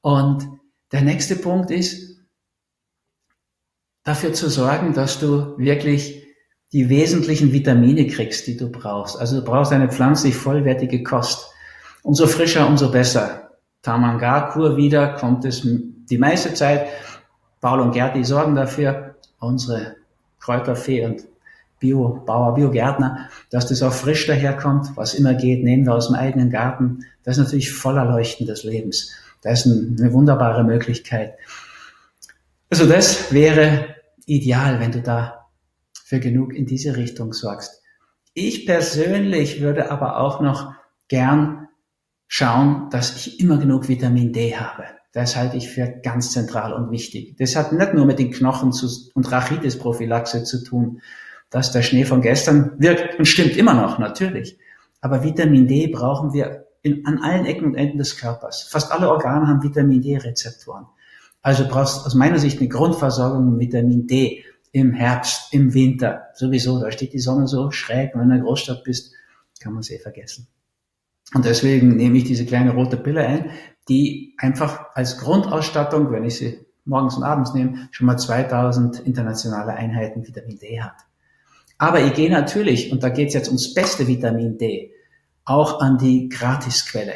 Und der nächste Punkt ist, dafür zu sorgen, dass du wirklich die wesentlichen Vitamine kriegst, die du brauchst. Also du brauchst eine pflanzlich vollwertige Kost. Umso frischer, umso besser. Tamangar-Kur wieder kommt es die meiste Zeit. Paul und Gerti sorgen dafür, unsere Kräuterfee und Biobauer, Biogärtner, dass das auch frisch daherkommt, was immer geht, nehmen wir aus dem eigenen Garten. Das ist natürlich voller Leuchten des Lebens. Das ist eine wunderbare Möglichkeit. Also das wäre ideal, wenn du da für genug in diese Richtung sorgst. Ich persönlich würde aber auch noch gern schauen, dass ich immer genug Vitamin D habe. Das halte ich für ganz zentral und wichtig. Das hat nicht nur mit den Knochen und Rachitis-Prophylaxe zu tun, dass der Schnee von gestern wirkt und stimmt immer noch, natürlich. Aber Vitamin D brauchen wir in, an allen Ecken und Enden des Körpers. Fast alle Organe haben Vitamin D-Rezeptoren. Also brauchst aus meiner Sicht eine Grundversorgung mit Vitamin D im Herbst, im Winter. Sowieso, da steht die Sonne so schräg und wenn du in der Großstadt bist, kann man es eh vergessen. Und deswegen nehme ich diese kleine rote Pille ein, die einfach als Grundausstattung, wenn ich sie morgens und abends nehme, schon mal 2000 internationale Einheiten Vitamin D hat. Aber ich gehe natürlich, und da geht es jetzt ums beste Vitamin D, auch an die Gratisquelle.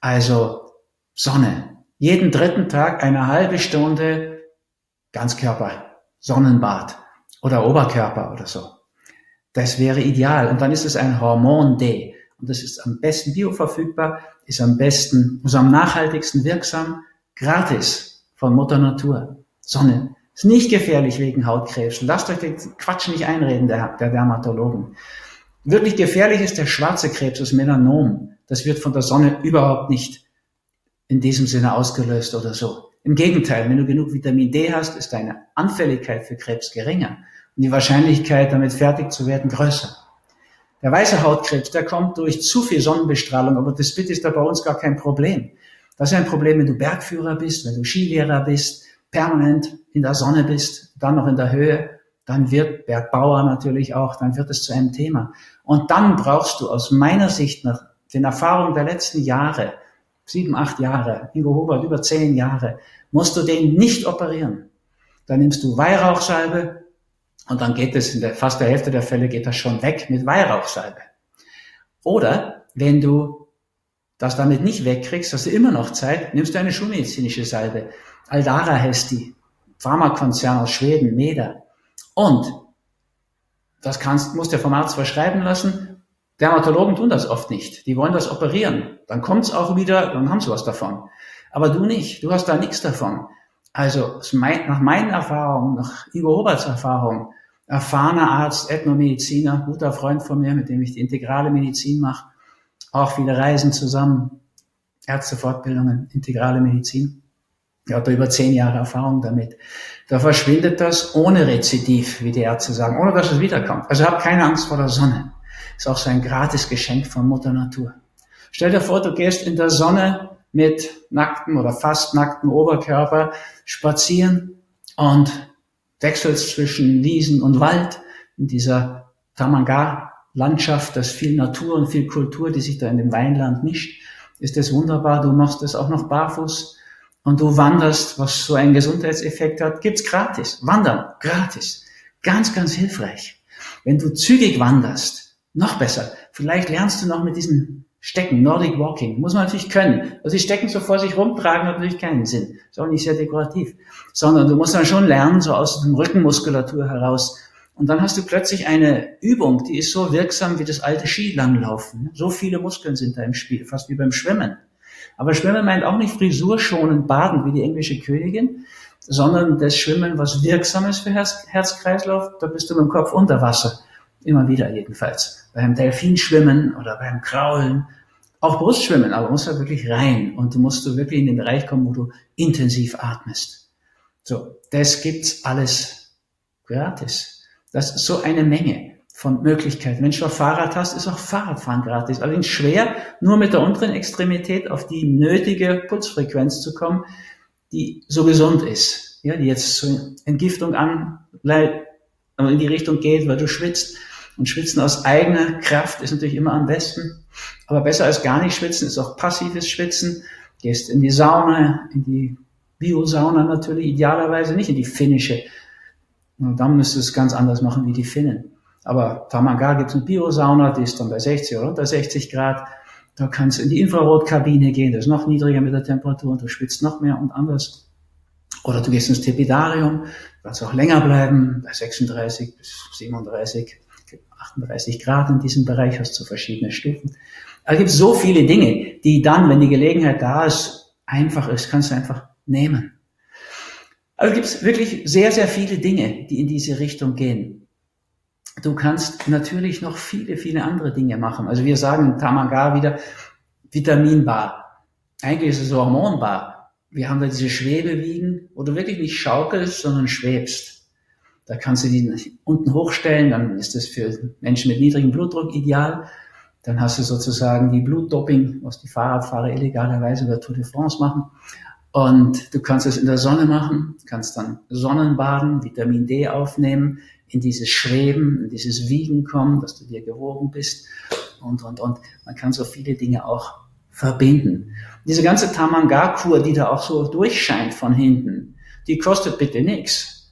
Also Sonne. Jeden dritten Tag eine halbe Stunde Ganzkörper, Sonnenbad oder Oberkörper oder so. Das wäre ideal. Und dann ist es ein Hormon D. Und das ist am besten bioverfügbar, ist am besten, ist am nachhaltigsten wirksam, gratis von Mutter Natur. Sonne. Ist nicht gefährlich wegen Hautkrebs. Lasst euch den Quatsch nicht einreden, der, der Dermatologen. Wirklich gefährlich ist der schwarze Krebs, das Melanom. Das wird von der Sonne überhaupt nicht in diesem Sinne ausgelöst oder so. Im Gegenteil, wenn du genug Vitamin D hast, ist deine Anfälligkeit für Krebs geringer und die Wahrscheinlichkeit, damit fertig zu werden, größer. Der weiße Hautkrebs, der kommt durch zu viel Sonnenbestrahlung, aber das bitte ist da bei uns gar kein Problem. Das ist ein Problem, wenn du Bergführer bist, wenn du Skilehrer bist, permanent in der Sonne bist, dann noch in der Höhe, dann wird Bergbauer natürlich auch, dann wird es zu einem Thema. Und dann brauchst du aus meiner Sicht nach den Erfahrungen der letzten Jahre, sieben, acht Jahre, Ingo Hubert über zehn Jahre, musst du den nicht operieren. Dann nimmst du Weihrauchsalbe und dann geht es in der, fast der Hälfte der Fälle geht das schon weg mit Weihrauchsalbe. Oder wenn du das damit nicht wegkriegst, hast du immer noch Zeit, nimmst du eine schulmedizinische Salbe. Aldara heißt die. Pharmakonzern aus Schweden, Meda. Und das kannst, musst du vom Arzt verschreiben lassen. Dermatologen tun das oft nicht. Die wollen das operieren. Dann kommt's auch wieder, dann haben sie was davon. Aber du nicht. Du hast da nichts davon. Also nach meinen Erfahrungen, nach Igor Roberts Erfahrung, erfahrener Arzt, Ethnomediziner, guter Freund von mir, mit dem ich die integrale Medizin mache, auch viele Reisen zusammen, Ärztefortbildungen, integrale Medizin. Er hat über zehn Jahre Erfahrung damit. Da verschwindet das ohne Rezidiv, wie die Ärzte sagen, ohne dass es wiederkommt. Also habt keine Angst vor der Sonne. ist auch so ein gratis Geschenk von Mutter Natur. Stell dir vor, du gehst in der Sonne mit nacktem oder fast nacktem Oberkörper spazieren und wechselst zwischen Wiesen und Wald in dieser Tamanga-Landschaft, das viel Natur und viel Kultur, die sich da in dem Weinland mischt, ist das wunderbar. Du machst das auch noch barfuß und du wanderst, was so einen Gesundheitseffekt hat, gibt's gratis. Wandern, gratis. Ganz, ganz hilfreich. Wenn du zügig wanderst, noch besser. Vielleicht lernst du noch mit diesen Stecken, Nordic Walking, muss man natürlich können. Also die Stecken so vor sich rumtragen hat natürlich keinen Sinn. Ist auch nicht sehr dekorativ. Sondern du musst dann schon lernen, so aus dem Rückenmuskulatur heraus. Und dann hast du plötzlich eine Übung, die ist so wirksam wie das alte Skilanglaufen. So viele Muskeln sind da im Spiel, fast wie beim Schwimmen. Aber Schwimmen meint auch nicht frisurschonend baden wie die englische Königin, sondern das Schwimmen, was wirksam ist für Herz, Herzkreislauf, da bist du mit dem Kopf unter Wasser. Immer wieder jedenfalls. Beim Delfinschwimmen oder beim Kraulen. Auch Brustschwimmen, aber musst du wirklich rein. Und du musst du wirklich in den Bereich kommen, wo du intensiv atmest. So, das gibt's alles gratis. Das ist so eine Menge von Möglichkeiten. Wenn du ein Fahrrad hast, ist auch Fahrradfahren gratis. Allerdings schwer, nur mit der unteren Extremität auf die nötige Putzfrequenz zu kommen, die so gesund ist. Ja, die jetzt zur Entgiftung an, in die Richtung geht, weil du schwitzt. Und schwitzen aus eigener Kraft ist natürlich immer am besten. Aber besser als gar nicht schwitzen ist auch passives Schwitzen. Gehst in die Sauna, in die Biosauna natürlich, idealerweise nicht in die finnische. Und dann müsstest du es ganz anders machen wie die Finnen. Aber Tamanga gibt es eine Biosauna, die ist dann bei 60 oder unter 60 Grad. Da kannst du in die Infrarotkabine gehen, das ist noch niedriger mit der Temperatur und du schwitzt noch mehr und anders. Oder du gehst ins Tepidarium, kannst auch länger bleiben, bei 36 bis 37, 38 Grad in diesem Bereich, hast du verschiedene Stufen. Aber es gibt so viele Dinge, die dann, wenn die Gelegenheit da ist, einfach ist, kannst du einfach nehmen. Also gibt es wirklich sehr, sehr viele Dinge, die in diese Richtung gehen. Du kannst natürlich noch viele, viele andere Dinge machen. Also wir sagen Tamaga wieder Vitaminbar. Eigentlich ist es Hormonbar. Wir haben da diese Schwebewiegen, wo du wirklich nicht schaukelst, sondern schwebst. Da kannst du die unten hochstellen, dann ist das für Menschen mit niedrigem Blutdruck ideal. Dann hast du sozusagen die Blutdoping, was die Fahrradfahrer illegalerweise über Tour de France machen. Und du kannst es in der Sonne machen, kannst dann Sonnenbaden, Vitamin D aufnehmen, in dieses Schweben, in dieses Wiegen kommen, dass du dir gewogen bist und, und, und. Man kann so viele Dinge auch verbinden. Diese ganze Tamanga-Kur, die da auch so durchscheint von hinten, die kostet bitte nichts.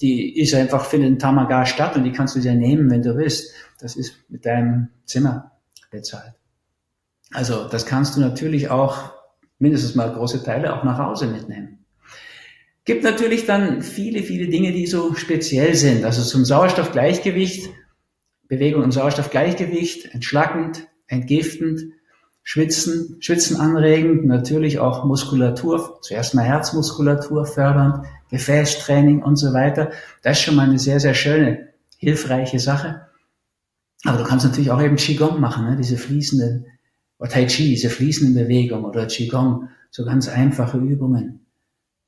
Die ist einfach, findet in Tamanga statt und die kannst du dir nehmen, wenn du willst. Das ist mit deinem Zimmer bezahlt. Also das kannst du natürlich auch mindestens mal große Teile auch nach Hause mitnehmen. Gibt natürlich dann viele, viele Dinge, die so speziell sind. Also zum Sauerstoffgleichgewicht, Bewegung im Sauerstoffgleichgewicht, entschlackend, entgiftend, Schwitzen, Schwitzen anregend, natürlich auch Muskulatur, zuerst mal Herzmuskulatur fördernd, Gefäßtraining und so weiter. Das ist schon mal eine sehr, sehr schöne, hilfreiche Sache. Aber du kannst natürlich auch eben Qigong machen, ne? diese fließenden, oder Tai Chi, diese fließenden Bewegungen oder Qigong, so ganz einfache Übungen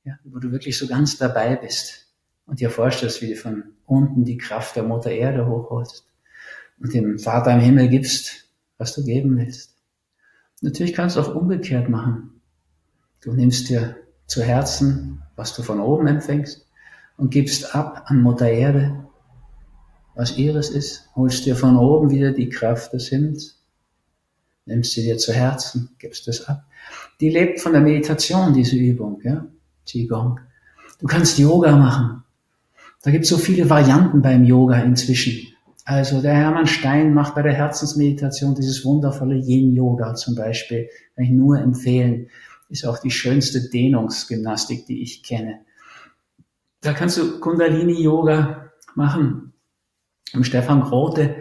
ja, wo du wirklich so ganz dabei bist und dir vorstellst, wie du von unten die Kraft der Mutter Erde hochholst und dem Vater im Himmel gibst, was du geben willst. Natürlich kannst du auch umgekehrt machen. Du nimmst dir zu Herzen, was du von oben empfängst und gibst ab an Mutter Erde, was ihres ist, holst dir von oben wieder die Kraft des Himmels, nimmst sie dir zu Herzen, gibst es ab. Die lebt von der Meditation, diese Übung, ja. Qigong. Du kannst Yoga machen. Da gibt es so viele Varianten beim Yoga inzwischen. Also der Hermann Stein macht bei der Herzensmeditation dieses wundervolle Yin-Yoga zum Beispiel. Kann ich nur empfehlen. Ist auch die schönste Dehnungsgymnastik, die ich kenne. Da kannst du Kundalini-Yoga machen. Im Stefan Grote,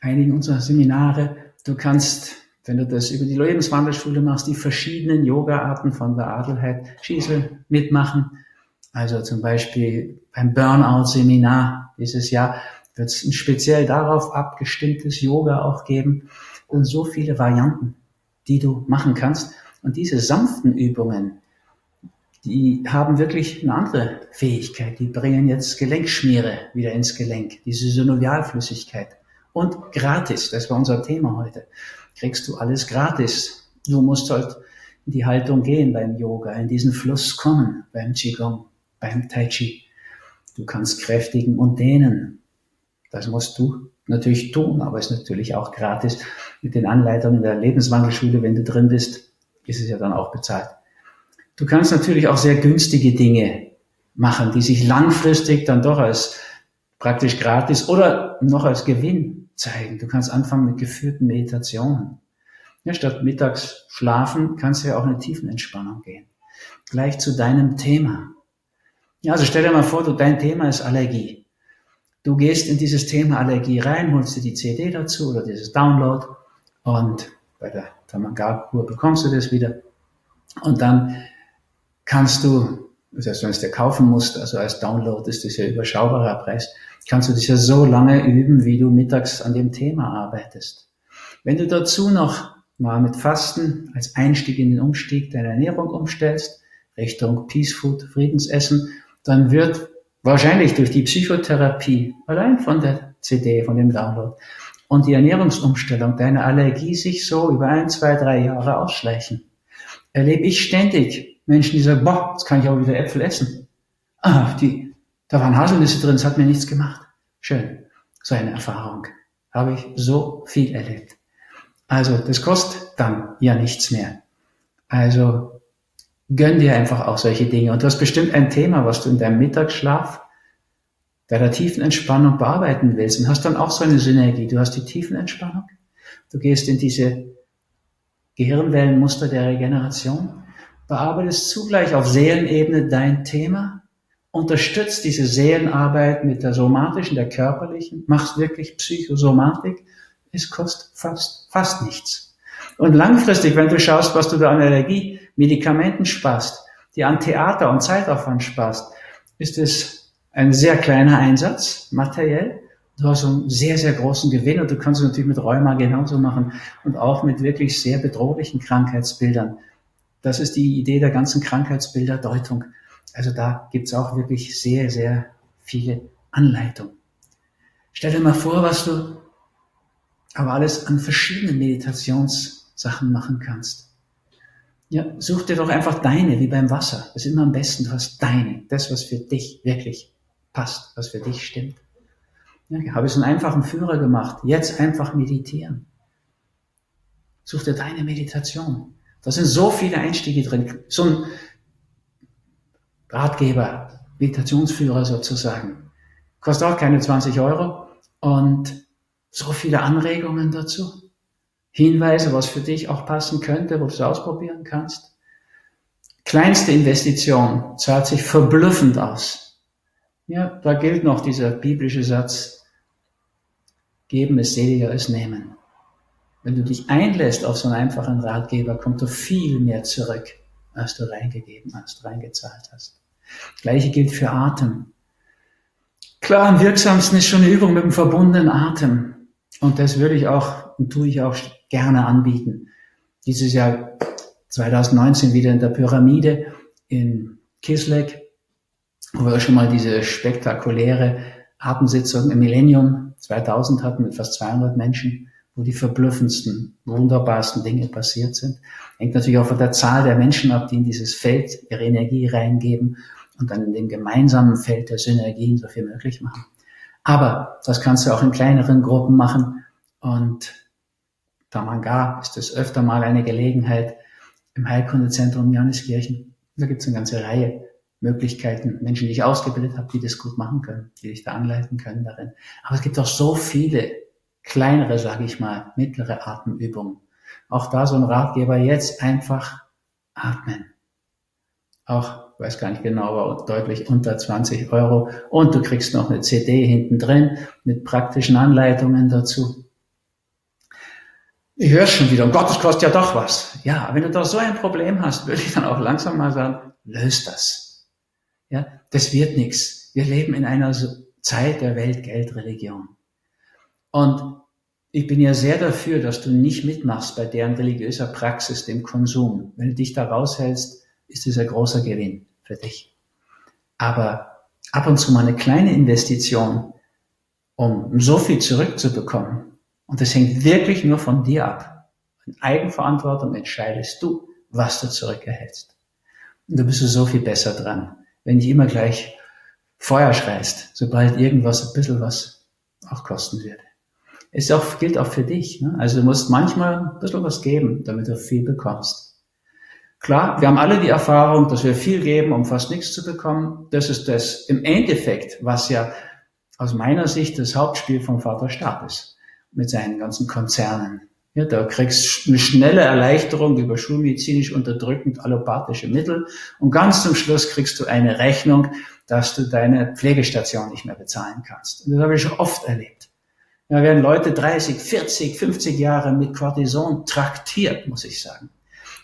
einigen unserer Seminare. Du kannst wenn du das über die Lebenswandelschule machst, die verschiedenen Yoga-Arten von der Adelheid Schiesel mitmachen. Also zum Beispiel beim Burnout-Seminar dieses Jahr wird es ein speziell darauf abgestimmtes Yoga auch geben. Und so viele Varianten, die du machen kannst. Und diese sanften Übungen, die haben wirklich eine andere Fähigkeit. Die bringen jetzt Gelenkschmiere wieder ins Gelenk, diese Synovialflüssigkeit Und gratis, das war unser Thema heute. Kriegst du alles gratis. Du musst halt in die Haltung gehen beim Yoga, in diesen Fluss kommen, beim Qigong, beim Tai Chi. Du kannst kräftigen und dehnen. Das musst du natürlich tun, aber ist natürlich auch gratis. Mit den Anleitungen der Lebenswandelschule, wenn du drin bist, ist es ja dann auch bezahlt. Du kannst natürlich auch sehr günstige Dinge machen, die sich langfristig dann doch als praktisch gratis oder noch als Gewinn zeigen. Du kannst anfangen mit geführten Meditationen. Ja, statt mittags schlafen kannst du ja auch in eine Tiefenentspannung gehen. Gleich zu deinem Thema. Ja, also stell dir mal vor, du, dein Thema ist Allergie. Du gehst in dieses Thema Allergie rein, holst dir die CD dazu oder dieses Download und bei der Tamangar-Kur bekommst du das wieder. Und dann kannst du, selbst wenn du es dir kaufen musst, also als Download ist das ja überschaubarer Preis, kannst du das ja so lange üben, wie du mittags an dem Thema arbeitest. Wenn du dazu noch mal mit Fasten als Einstieg in den Umstieg deine Ernährung umstellst, Richtung Peace Food, Friedensessen, dann wird wahrscheinlich durch die Psychotherapie, allein von der CD, von dem Download und die Ernährungsumstellung deine Allergie sich so über ein, zwei, drei Jahre ausschleichen. Erlebe ich ständig Menschen, die sagen, boah, jetzt kann ich auch wieder Äpfel essen. Ah, die, da waren Haselnüsse drin, es hat mir nichts gemacht. Schön. So eine Erfahrung. Habe ich so viel erlebt. Also, das kostet dann ja nichts mehr. Also, gönn dir einfach auch solche Dinge. Und du hast bestimmt ein Thema, was du in deinem Mittagsschlaf bei der tiefen Entspannung bearbeiten willst und hast dann auch so eine Synergie. Du hast die tiefen Entspannung. Du gehst in diese Gehirnwellenmuster der Regeneration, bearbeitest zugleich auf Seelenebene dein Thema, unterstützt diese Seelenarbeit mit der somatischen, der körperlichen, machst wirklich Psychosomatik, es kostet fast, fast nichts. Und langfristig, wenn du schaust, was du da an Energie, Medikamenten sparst, die an Theater und Zeitaufwand sparst, ist es ein sehr kleiner Einsatz, materiell. Du hast einen sehr, sehr großen Gewinn und du kannst es natürlich mit Rheuma genauso machen und auch mit wirklich sehr bedrohlichen Krankheitsbildern. Das ist die Idee der ganzen Krankheitsbilderdeutung. Also da gibt's auch wirklich sehr, sehr viele Anleitungen. Stell dir mal vor, was du aber alles an verschiedenen Meditationssachen machen kannst. Ja, such dir doch einfach deine, wie beim Wasser. Das ist immer am besten, du hast deine, das, was für dich wirklich passt, was für dich stimmt. Ja, habe ich so einen einfachen Führer gemacht. Jetzt einfach meditieren. Such dir deine Meditation. Da sind so viele Einstiege drin. So ein Ratgeber, Meditationsführer sozusagen. Kostet auch keine 20 Euro. Und so viele Anregungen dazu. Hinweise, was für dich auch passen könnte, wo du es ausprobieren kannst. Kleinste Investition zahlt sich verblüffend aus. Ja, da gilt noch dieser biblische Satz, geben ist seliger als nehmen. Wenn du dich einlässt auf so einen einfachen Ratgeber, kommt da viel mehr zurück, als du reingegeben hast, reingezahlt hast. Gleiche gilt für Atem. Klar, am wirksamsten ist schon eine Übung mit dem verbundenen Atem. Und das würde ich auch und tue ich auch gerne anbieten. Dieses Jahr 2019 wieder in der Pyramide in Kisleck, wo wir schon mal diese spektakuläre Atemsitzung im Millennium 2000 hatten mit fast 200 Menschen, wo die verblüffendsten, wunderbarsten Dinge passiert sind. Hängt natürlich auch von der Zahl der Menschen ab, die in dieses Feld ihre Energie reingeben und dann in dem gemeinsamen Feld der Synergien so viel möglich machen. Aber das kannst du auch in kleineren Gruppen machen. Und Tamanga ist das öfter mal eine Gelegenheit im Heilkundezentrum Johanneskirchen. Da gibt es eine ganze Reihe Möglichkeiten, Menschen, die ich ausgebildet habe, die das gut machen können, die dich da anleiten können darin. Aber es gibt auch so viele kleinere, sage ich mal, mittlere Atemübungen. Auch da so ein Ratgeber jetzt einfach atmen. Auch weiß gar nicht genau, aber deutlich unter 20 Euro. Und du kriegst noch eine CD hinten drin mit praktischen Anleitungen dazu. Ich höre schon wieder, um Gott, das kostet ja doch was. Ja, wenn du da so ein Problem hast, würde ich dann auch langsam mal sagen, löst das. Ja, das wird nichts. Wir leben in einer Zeit der Weltgeldreligion. Und ich bin ja sehr dafür, dass du nicht mitmachst bei deren religiöser Praxis, dem Konsum. Wenn du dich da raushältst, ist es ein großer Gewinn für dich. Aber ab und zu mal eine kleine Investition um so viel zurückzubekommen. Und das hängt wirklich nur von dir ab. In Eigenverantwortung entscheidest du, was du zurückerhältst. Und du bist so viel besser dran, wenn nicht immer gleich Feuer schreist, sobald irgendwas ein bisschen was auch kosten würde. Es auch, gilt auch für dich. Ne? Also du musst manchmal ein bisschen was geben, damit du viel bekommst. Klar, wir haben alle die Erfahrung, dass wir viel geben, um fast nichts zu bekommen. Das ist das im Endeffekt, was ja aus meiner Sicht das Hauptspiel vom Vater Staat ist, mit seinen ganzen Konzernen. Ja, da kriegst du eine schnelle Erleichterung über schulmedizinisch unterdrückend allopathische Mittel und ganz zum Schluss kriegst du eine Rechnung, dass du deine Pflegestation nicht mehr bezahlen kannst. Und das habe ich schon oft erlebt. Da werden Leute 30, 40, 50 Jahre mit Cortison traktiert, muss ich sagen.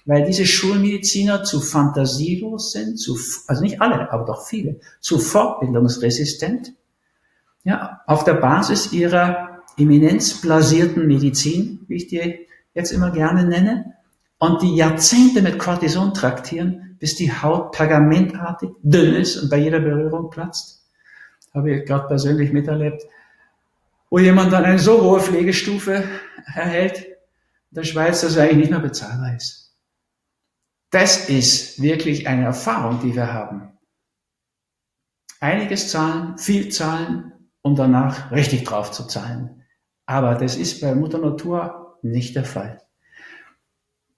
Weil diese Schulmediziner zu fantasielos sind, zu, also nicht alle, aber doch viele, zu fortbildungsresistent. Ja, auf der Basis ihrer eminenzblasierten Medizin, wie ich die jetzt immer gerne nenne, und die Jahrzehnte mit Cortison traktieren, bis die Haut pergamentartig dünn ist und bei jeder Berührung platzt. Habe ich gerade persönlich miterlebt, wo jemand dann eine so hohe Pflegestufe erhält in der Schweiz, dass er eigentlich nicht mehr bezahlbar ist. Das ist wirklich eine Erfahrung, die wir haben. Einiges zahlen, viel zahlen, um danach richtig drauf zu zahlen. Aber das ist bei Mutter Natur nicht der Fall.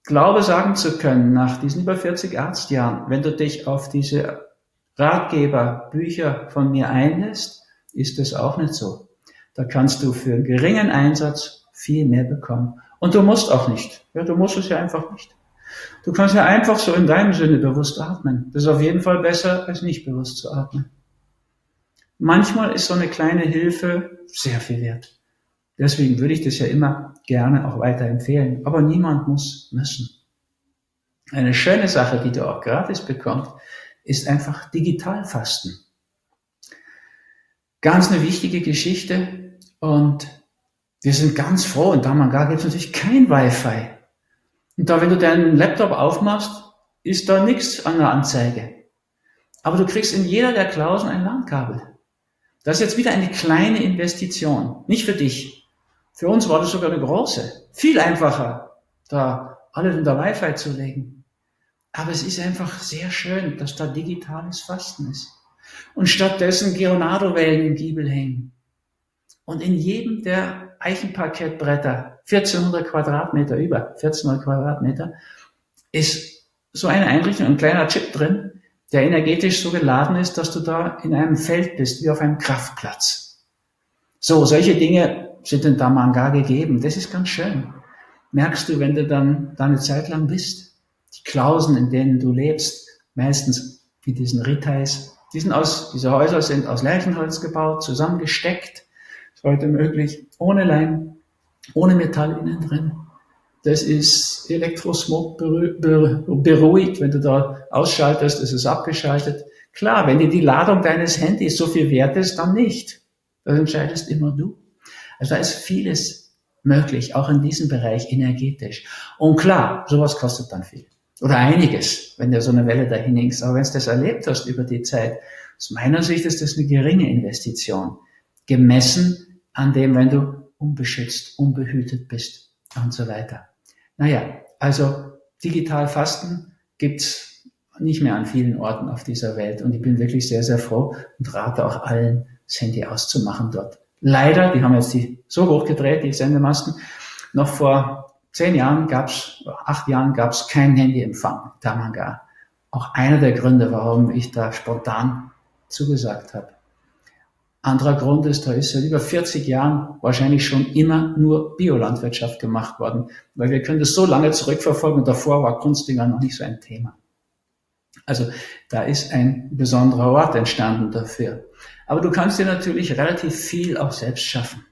Glaube sagen zu können, nach diesen über 40 Arztjahren, wenn du dich auf diese Ratgeber, Bücher von mir einlässt, ist es auch nicht so. Da kannst du für geringen Einsatz viel mehr bekommen. Und du musst auch nicht. Ja, du musst es ja einfach nicht. Du kannst ja einfach so in deinem Sinne bewusst atmen. Das ist auf jeden Fall besser, als nicht bewusst zu atmen. Manchmal ist so eine kleine Hilfe sehr viel wert. Deswegen würde ich das ja immer gerne auch weiterempfehlen. Aber niemand muss müssen. Eine schöne Sache, die du auch gratis bekommst, ist einfach Digitalfasten. Ganz eine wichtige Geschichte und wir sind ganz froh. In Damanga gibt es natürlich kein Wi-Fi. Und da, wenn du deinen Laptop aufmachst, ist da nichts an der Anzeige. Aber du kriegst in jeder der Klausen ein LAN-Kabel. Das ist jetzt wieder eine kleine Investition. Nicht für dich. Für uns war das sogar eine große. Viel einfacher, da alles unter Wi-Fi zu legen. Aber es ist einfach sehr schön, dass da digitales Fasten ist. Und stattdessen Geronado-Wellen im Giebel hängen. Und in jedem der Eichenparkettbretter, 1400 Quadratmeter, über 1400 Quadratmeter, ist so eine Einrichtung, ein kleiner Chip drin, der energetisch so geladen ist, dass du da in einem Feld bist, wie auf einem Kraftplatz. So, solche Dinge sind in Damanga gegeben. Das ist ganz schön. Merkst du, wenn du dann da eine Zeit lang bist. Die Klausen, in denen du lebst, meistens wie diesen Ritais, die sind aus, diese Häuser sind aus Lärchenholz gebaut, zusammengesteckt. Heute möglich. Ohne Leim, ohne Metall innen drin. Das ist Elektrosmog beruhigt. Wenn du da ausschaltest, ist es abgeschaltet. Klar, wenn dir die Ladung deines Handys so viel wert ist, dann nicht. Das entscheidest immer du. Also da ist vieles möglich, auch in diesem Bereich energetisch. Und klar, sowas kostet dann viel. Oder einiges, wenn du so eine Welle dahin hängst. Aber wenn du das erlebt hast über die Zeit, aus meiner Sicht ist das eine geringe Investition. Gemessen an dem, wenn du unbeschützt, unbehütet bist und so weiter. Naja, also digital Fasten gibt's nicht mehr an vielen Orten auf dieser Welt. Und ich bin wirklich sehr, sehr froh und rate auch allen, das Handy auszumachen dort. Leider, die haben jetzt die so hochgedreht, die Sendemasten, noch vor zehn Jahren gab's, acht Jahren gab's kein Handyempfang, Tamanga. Auch einer der Gründe, warum ich da spontan zugesagt habe. Anderer Grund ist, da ist seit über 40 Jahren wahrscheinlich schon immer nur Biolandwirtschaft gemacht worden, weil wir können das so lange zurückverfolgen und davor war Kunstdinger noch nicht so ein Thema. Also da ist ein besonderer Ort entstanden dafür. Aber du kannst dir natürlich relativ viel auch selbst schaffen.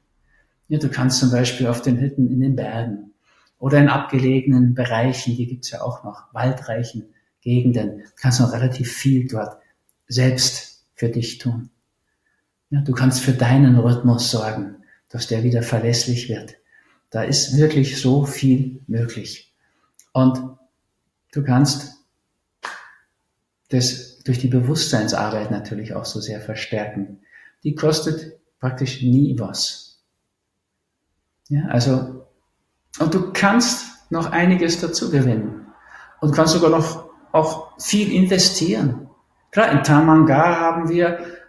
Ja, du kannst zum Beispiel auf den Hütten in den Bergen oder in abgelegenen Bereichen, die gibt's ja auch noch, waldreichen Gegenden, kannst noch relativ viel dort selbst für dich tun. Ja, du kannst für deinen Rhythmus sorgen, dass der wieder verlässlich wird. Da ist wirklich so viel möglich. Und du kannst das durch die Bewusstseinsarbeit natürlich auch so sehr verstärken. Die kostet praktisch nie was. Ja, also, und du kannst noch einiges dazu gewinnen und kannst sogar noch auch viel investieren. Klar, in Tamanga haben wir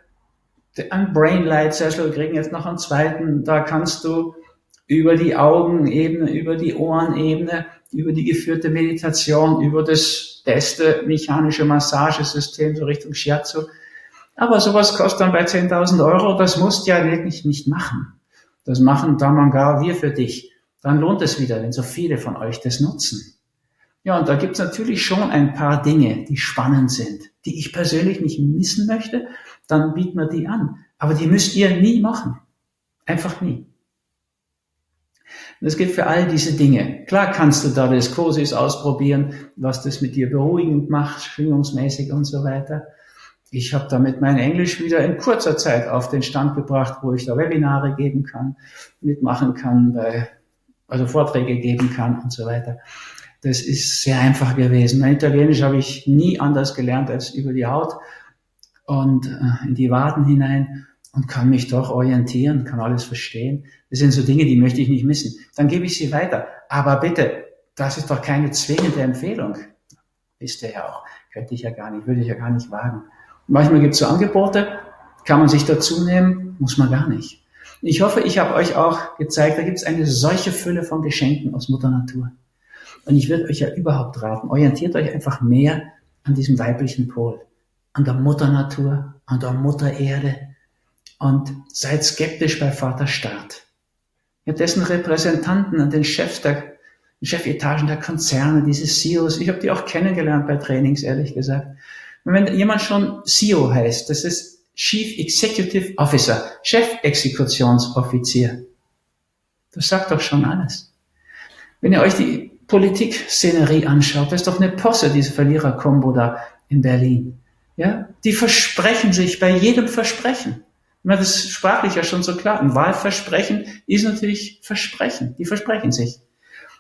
einen Brainlight-Sessel, kriegen jetzt noch einen zweiten, da kannst du über die Augenebene, über die Ohrenebene, über die geführte Meditation, über das beste mechanische Massagesystem, so Richtung Shiatsu. Aber sowas kostet dann bei 10.000 Euro, das musst du ja wirklich nicht machen. Das machen Damanga wir für dich. Dann lohnt es wieder, wenn so viele von euch das nutzen. Ja, und da gibt's natürlich schon ein paar Dinge, die spannend sind, die ich persönlich nicht missen möchte, dann bieten wir die an. Aber die müsst ihr nie machen. Einfach nie. Das gilt für all diese Dinge. Klar kannst du da das Kursis ausprobieren, was das mit dir beruhigend macht, schwingungsmäßig und so weiter. Ich habe damit mein Englisch wieder in kurzer Zeit auf den Stand gebracht, wo ich da Webinare geben kann, mitmachen kann, also Vorträge geben kann und so weiter. Das ist sehr einfach gewesen. Mein Italienisch habe ich nie anders gelernt als über die Haut und äh, in die Waden hinein und kann mich doch orientieren, kann alles verstehen. Das sind so Dinge, die möchte ich nicht missen. Dann gebe ich sie weiter. Aber bitte, das ist doch keine zwingende Empfehlung. Wisst ihr ja auch. Könnte ich ja gar nicht, würde ich ja gar nicht wagen. Manchmal gibt es so Angebote, kann man sich dazu nehmen, muss man gar nicht. Ich hoffe, ich habe euch auch gezeigt, da gibt es eine solche Fülle von Geschenken aus Mutter Natur. Und ich würde euch ja überhaupt raten, orientiert euch einfach mehr an diesem weiblichen Pol, an der Mutter Natur, an der Mutter Erde, und seid skeptisch bei Vater Staat. Ja, dessen Repräsentanten an den Chefs der Chefetagen der Konzerne, diese CEOs, ich habe die auch kennengelernt bei Trainings, ehrlich gesagt. Und wenn jemand schon CEO heißt, das ist Chief Executive Officer, Chefexekutionsoffizier. Das sagt doch schon alles. Wenn ihr euch die Politikszenerie anschaut, das ist doch eine Posse, diese Verlierer-Kombo da in Berlin. Ja, die versprechen sich bei jedem Versprechen. Na, das ist sprachlich ja schon so klar. Ein Wahlversprechen ist natürlich Versprechen. Die versprechen sich.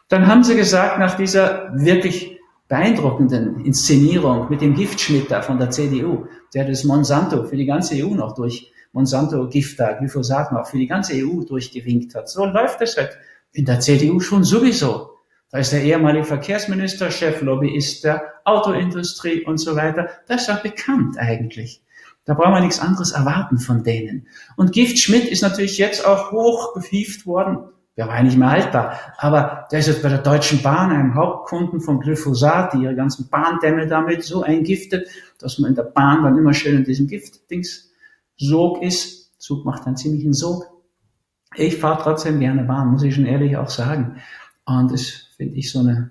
Dann haben sie gesagt, nach dieser wirklich beeindruckenden Inszenierung mit dem Giftschmidt da von der CDU, der das Monsanto für die ganze EU noch durch Monsanto Gift da, Glyphosat noch für die ganze EU durchgewinkt hat. So läuft es halt in der CDU schon sowieso. Da ist der ehemalige Verkehrsminister, Cheflobbyist der Autoindustrie und so weiter. Das ist ja bekannt eigentlich. Da brauchen wir nichts anderes erwarten von denen. Und Gift Schmidt ist natürlich jetzt auch hochgehieft worden. Der war ja nicht mehr haltbar. Aber der ist jetzt bei der Deutschen Bahn, einem Hauptkunden von Glyphosat, die ihre ganzen Bahndämme damit so eingiftet, dass man in der Bahn dann immer schön in diesem Giftdings Sog ist. Zug macht einen ziemlichen Sog. Ich fahre trotzdem gerne Bahn, muss ich schon ehrlich auch sagen. Und das finde ich so eine,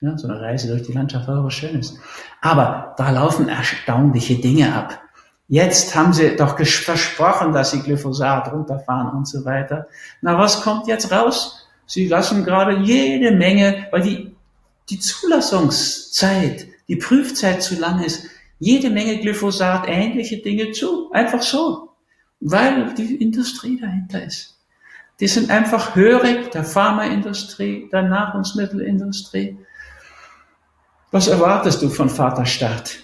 ja, so eine Reise durch die Landschaft war was Schönes. Aber da laufen erstaunliche Dinge ab. Jetzt haben sie doch versprochen, dass sie Glyphosat runterfahren und so weiter. Na, was kommt jetzt raus? Sie lassen gerade jede Menge, weil die, die Zulassungszeit, die Prüfzeit zu lang ist, jede Menge Glyphosat, ähnliche Dinge zu. Einfach so. Weil die Industrie dahinter ist. Die sind einfach hörig, der Pharmaindustrie, der Nahrungsmittelindustrie. Was erwartest du von Vaterstaat?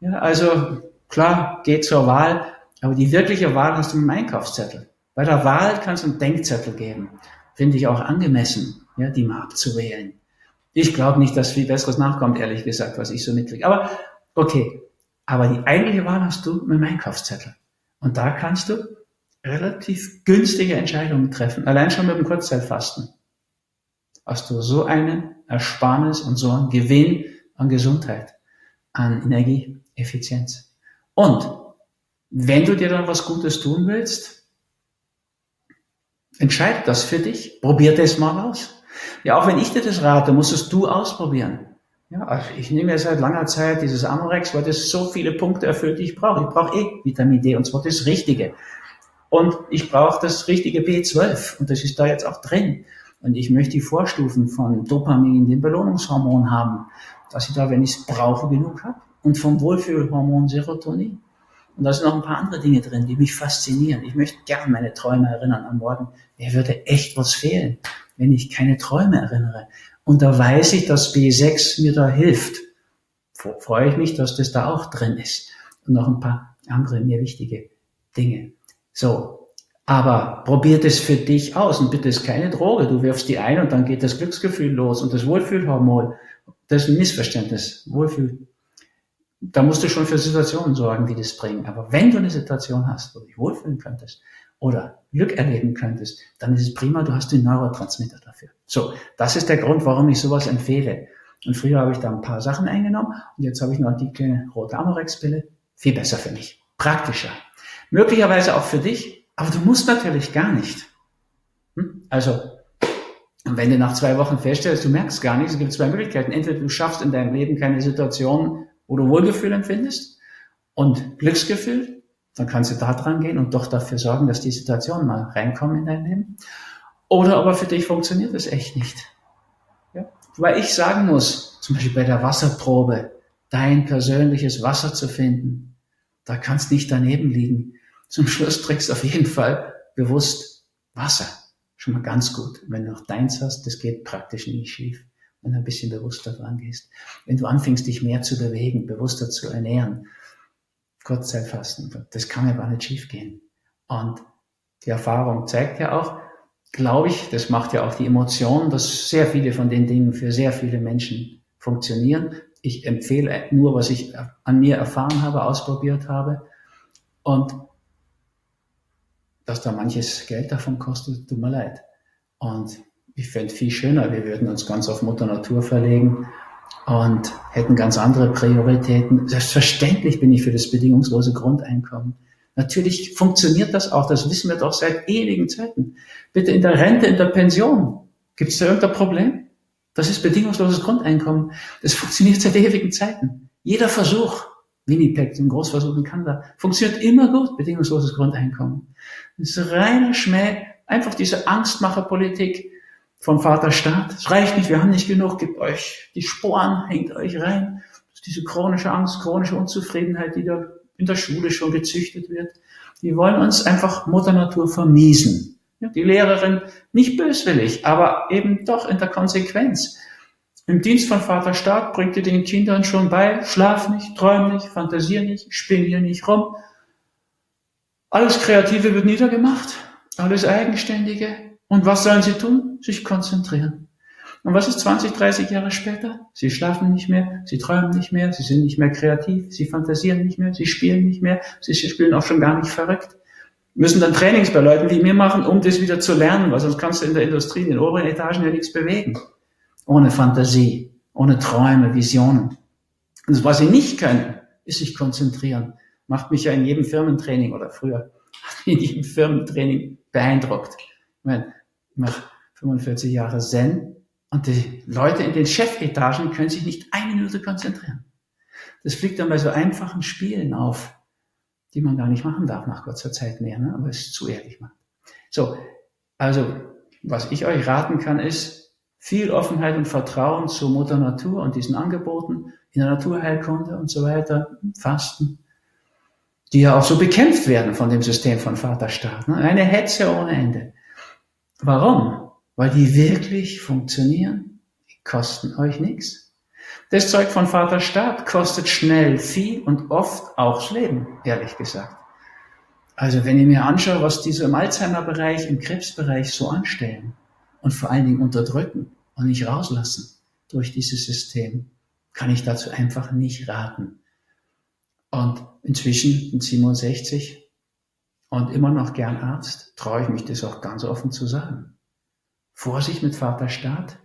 Ja, also Klar, geh zur Wahl, aber die wirkliche Wahl hast du mit dem Einkaufszettel. Bei der Wahl kannst du einen Denkzettel geben. Finde ich auch angemessen, ja, die mal abzuwählen. Ich glaube nicht, dass viel Besseres nachkommt, ehrlich gesagt, was ich so mitkriege. Aber okay, aber die eigentliche Wahl hast du mit dem Einkaufszettel. Und da kannst du relativ günstige Entscheidungen treffen, allein schon mit dem Kurzzeitfasten. Hast du so eine Ersparnis und so einen Gewinn an Gesundheit, an Energieeffizienz. Und wenn du dir dann was Gutes tun willst, entscheid das für dich. Probier das mal aus. Ja, auch wenn ich dir das rate, musst es du ausprobieren. Ja, also ich nehme ja seit langer Zeit dieses Amorex, weil das so viele Punkte erfüllt, die ich brauche. Ich brauche eh Vitamin D und zwar das Richtige. Und ich brauche das richtige B12 und das ist da jetzt auch drin. Und ich möchte die Vorstufen von Dopamin, dem Belohnungshormon haben, dass ich da, wenn ich es brauche, genug habe und vom Wohlfühlhormon Serotonin. Und da sind noch ein paar andere Dinge drin, die mich faszinieren. Ich möchte gerne meine Träume erinnern am Morgen. Mir würde echt was fehlen, wenn ich keine Träume erinnere. Und da weiß ich, dass B6 mir da hilft. Freue ich mich, dass das da auch drin ist. Und noch ein paar andere mir wichtige Dinge. So. Aber probiert es für dich aus und bitte ist keine Droge. Du wirfst die ein und dann geht das Glücksgefühl los und das Wohlfühlhormon. Das ist ein Missverständnis. Wohlfühl. Da musst du schon für Situationen sorgen, die das bringen. Aber wenn du eine Situation hast, wo du dich wohlfühlen könntest oder Glück erleben könntest, dann ist es prima, du hast den Neurotransmitter dafür. So, das ist der Grund, warum ich sowas empfehle. Und früher habe ich da ein paar Sachen eingenommen und jetzt habe ich noch die kleine rote Amorex-Pille. Viel besser für mich. Praktischer. Möglicherweise auch für dich, aber du musst natürlich gar nicht. Hm? Also, wenn du nach zwei Wochen feststellst, du merkst gar nichts, es gibt zwei Möglichkeiten. Entweder du schaffst in deinem Leben keine Situation, wo du Wohlgefühl empfindest und Glücksgefühl, dann kannst du da dran gehen und doch dafür sorgen, dass die Situationen mal reinkommen in dein Leben. Oder aber für dich funktioniert es echt nicht. Ja? Weil ich sagen muss, zum Beispiel bei der Wasserprobe, dein persönliches Wasser zu finden, da kannst nicht daneben liegen. Zum Schluss trinkst du auf jeden Fall bewusst Wasser. Schon mal ganz gut. Wenn du noch deins hast, das geht praktisch nicht schief, wenn du ein bisschen bewusster dran gehst. Wenn du anfängst, dich mehr zu bewegen, bewusster zu ernähren, Kurzzeitfasten, das kann ja gar nicht schief gehen. Und die Erfahrung zeigt ja auch, glaube ich, das macht ja auch die Emotion, dass sehr viele von den Dingen für sehr viele Menschen funktionieren. Ich empfehle nur, was ich an mir erfahren habe, ausprobiert habe. Und dass da manches Geld davon kostet, tut mir leid. Und ich fände viel schöner, wir würden uns ganz auf Mutter Natur verlegen und hätten ganz andere Prioritäten. Selbstverständlich bin ich für das bedingungslose Grundeinkommen. Natürlich funktioniert das auch, das wissen wir doch seit ewigen Zeiten. Bitte in der Rente, in der Pension, gibt es da irgendein Problem? Das ist bedingungsloses Grundeinkommen. Das funktioniert seit ewigen Zeiten. Jeder Versuch, Winnipeg, den Großversuch in Kanada, funktioniert immer gut, bedingungsloses Grundeinkommen. Das ist reiner Schmäh, einfach diese Angstmacherpolitik vom Vater Staat. Es reicht nicht, wir haben nicht genug, gebt euch die Sporen, hängt euch rein. Das ist diese chronische Angst, chronische Unzufriedenheit, die da in der Schule schon gezüchtet wird. Die wollen uns einfach Mutter Natur vermiesen. Die Lehrerin nicht böswillig, aber eben doch in der Konsequenz. Im Dienst von Vater Staat bringt ihr den Kindern schon bei, schlaf nicht, träum nicht, fantasier nicht, spinn hier nicht rum. Alles Kreative wird niedergemacht, alles Eigenständige. Und was sollen sie tun? Sich konzentrieren. Und was ist 20, 30 Jahre später? Sie schlafen nicht mehr, sie träumen nicht mehr, sie sind nicht mehr kreativ, sie fantasieren nicht mehr, sie spielen nicht mehr, sie spielen auch schon gar nicht verrückt. Müssen dann Trainings bei Leuten wie mir machen, um das wieder zu lernen, weil sonst kannst du in der Industrie, in den oberen Etagen ja nichts bewegen. Ohne Fantasie, ohne Träume, Visionen. Und was sie nicht können, ist sich konzentrieren. Macht mich ja in jedem Firmentraining oder früher in jedem Firmentraining beeindruckt. Ich meine, ich mache 45 Jahre Zen und die Leute in den Chefetagen können sich nicht eine Minute konzentrieren. Das fliegt dann bei so einfachen Spielen auf, die man gar nicht machen darf nach kurzer Zeit mehr, ne? aber es zu ehrlich macht. So, also was ich euch raten kann, ist viel Offenheit und Vertrauen zur Mutter Natur und diesen Angeboten in der Naturheilkunde und so weiter, Fasten, die ja auch so bekämpft werden von dem System von Vaterstaat. Ne? Eine Hetze ohne Ende. Warum? weil die wirklich funktionieren. Die kosten euch nichts. Das Zeug von Vater Staat kostet schnell viel und oft auch das Leben, ehrlich gesagt. Also wenn ich mir anschaue, was die so im Alzheimer-Bereich, im Krebsbereich so anstellen und vor allen Dingen unterdrücken und nicht rauslassen durch dieses System, kann ich dazu einfach nicht raten. Und inzwischen bin 67 und immer noch gern Arzt, traue ich mich das auch ganz offen zu sagen. Vorsicht mit Vater Staat.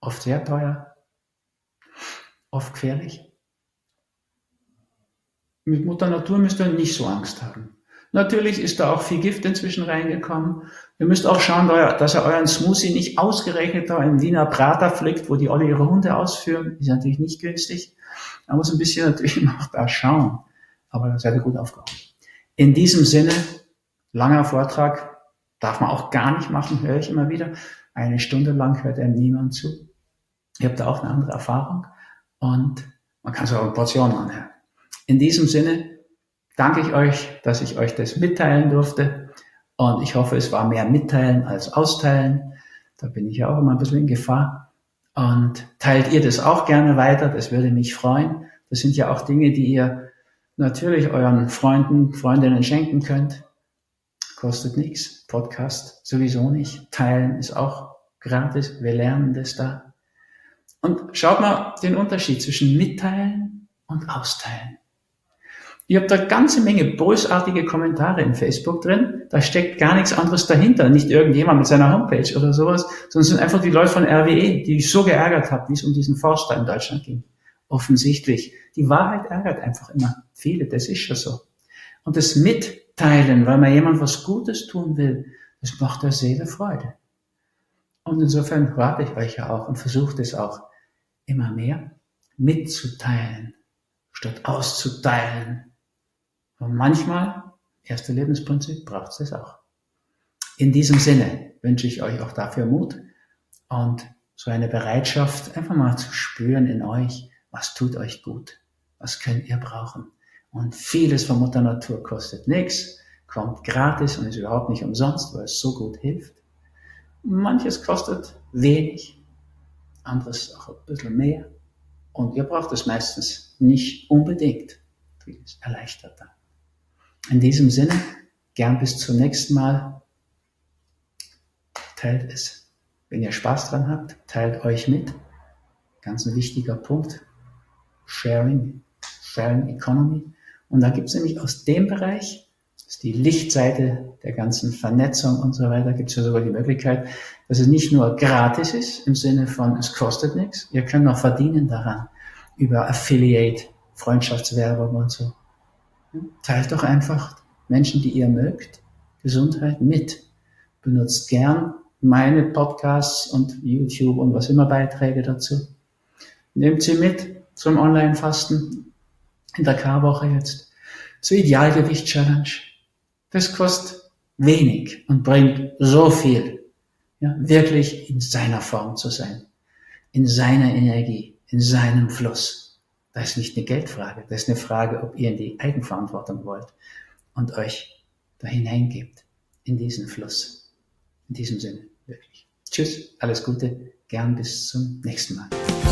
Oft sehr teuer, oft gefährlich. Mit Mutter Natur müsst ihr nicht so Angst haben. Natürlich ist da auch viel Gift inzwischen reingekommen. Ihr müsst auch schauen, dass ihr euren Smoothie nicht ausgerechnet da im Wiener Prater flickt, wo die alle ihre Hunde ausführen. Ist natürlich nicht günstig. Man muss ein bisschen natürlich noch da schauen. Aber da seid ihr gut aufgehoben. In diesem Sinne, langer Vortrag, Darf man auch gar nicht machen, höre ich immer wieder. Eine Stunde lang hört einem niemand zu. Ihr habt da auch eine andere Erfahrung und man kann es auch in Portionen anhören. In diesem Sinne danke ich euch, dass ich euch das mitteilen durfte und ich hoffe, es war mehr mitteilen als austeilen. Da bin ich ja auch immer ein bisschen in Gefahr. Und teilt ihr das auch gerne weiter, das würde mich freuen. Das sind ja auch Dinge, die ihr natürlich euren Freunden, Freundinnen schenken könnt kostet nichts. Podcast sowieso nicht. Teilen ist auch gratis. Wir lernen das da. Und schaut mal den Unterschied zwischen mitteilen und austeilen. Ihr habt da ganze Menge bösartige Kommentare in Facebook drin. Da steckt gar nichts anderes dahinter. Nicht irgendjemand mit seiner Homepage oder sowas, sondern es sind einfach die Leute von RWE, die ich so geärgert habe, wie es um diesen Forster in Deutschland ging. Offensichtlich. Die Wahrheit ärgert einfach immer viele. Das ist schon so. Und das Mitteilen, weil man jemand was Gutes tun will, das macht der Seele Freude. Und insofern rate ich euch ja auch und versucht es auch immer mehr mitzuteilen, statt auszuteilen und manchmal, erste Lebensprinzip, braucht es auch. In diesem Sinne wünsche ich euch auch dafür Mut und so eine Bereitschaft, einfach mal zu spüren in euch, was tut euch gut, was könnt ihr brauchen. Und vieles von Mutter Natur kostet nichts, kommt gratis und ist überhaupt nicht umsonst, weil es so gut hilft. Manches kostet wenig, anderes auch ein bisschen mehr. Und ihr braucht es meistens nicht unbedingt. Vieles erleichtert dann. In diesem Sinne, gern bis zum nächsten Mal. Teilt es. Wenn ihr Spaß dran habt, teilt euch mit. Ganz ein wichtiger Punkt. Sharing, Sharing Economy. Und da gibt es nämlich aus dem Bereich, das ist die Lichtseite der ganzen Vernetzung und so weiter, gibt es ja sogar die Möglichkeit, dass es nicht nur gratis ist, im Sinne von es kostet nichts, ihr könnt auch verdienen daran, über Affiliate, Freundschaftswerbung und so. Teilt doch einfach Menschen, die ihr mögt, Gesundheit mit. Benutzt gern meine Podcasts und YouTube und was immer Beiträge dazu. Nehmt sie mit zum Online-Fasten in der Karwoche jetzt. Zur Idealgewicht-Challenge. Das kostet wenig und bringt so viel. Ja, wirklich in seiner Form zu sein. In seiner Energie, in seinem Fluss. Das ist nicht eine Geldfrage, das ist eine Frage, ob ihr in die Eigenverantwortung wollt und euch da hineingebt in diesen Fluss. In diesem Sinne, wirklich. Tschüss, alles Gute, gern bis zum nächsten Mal.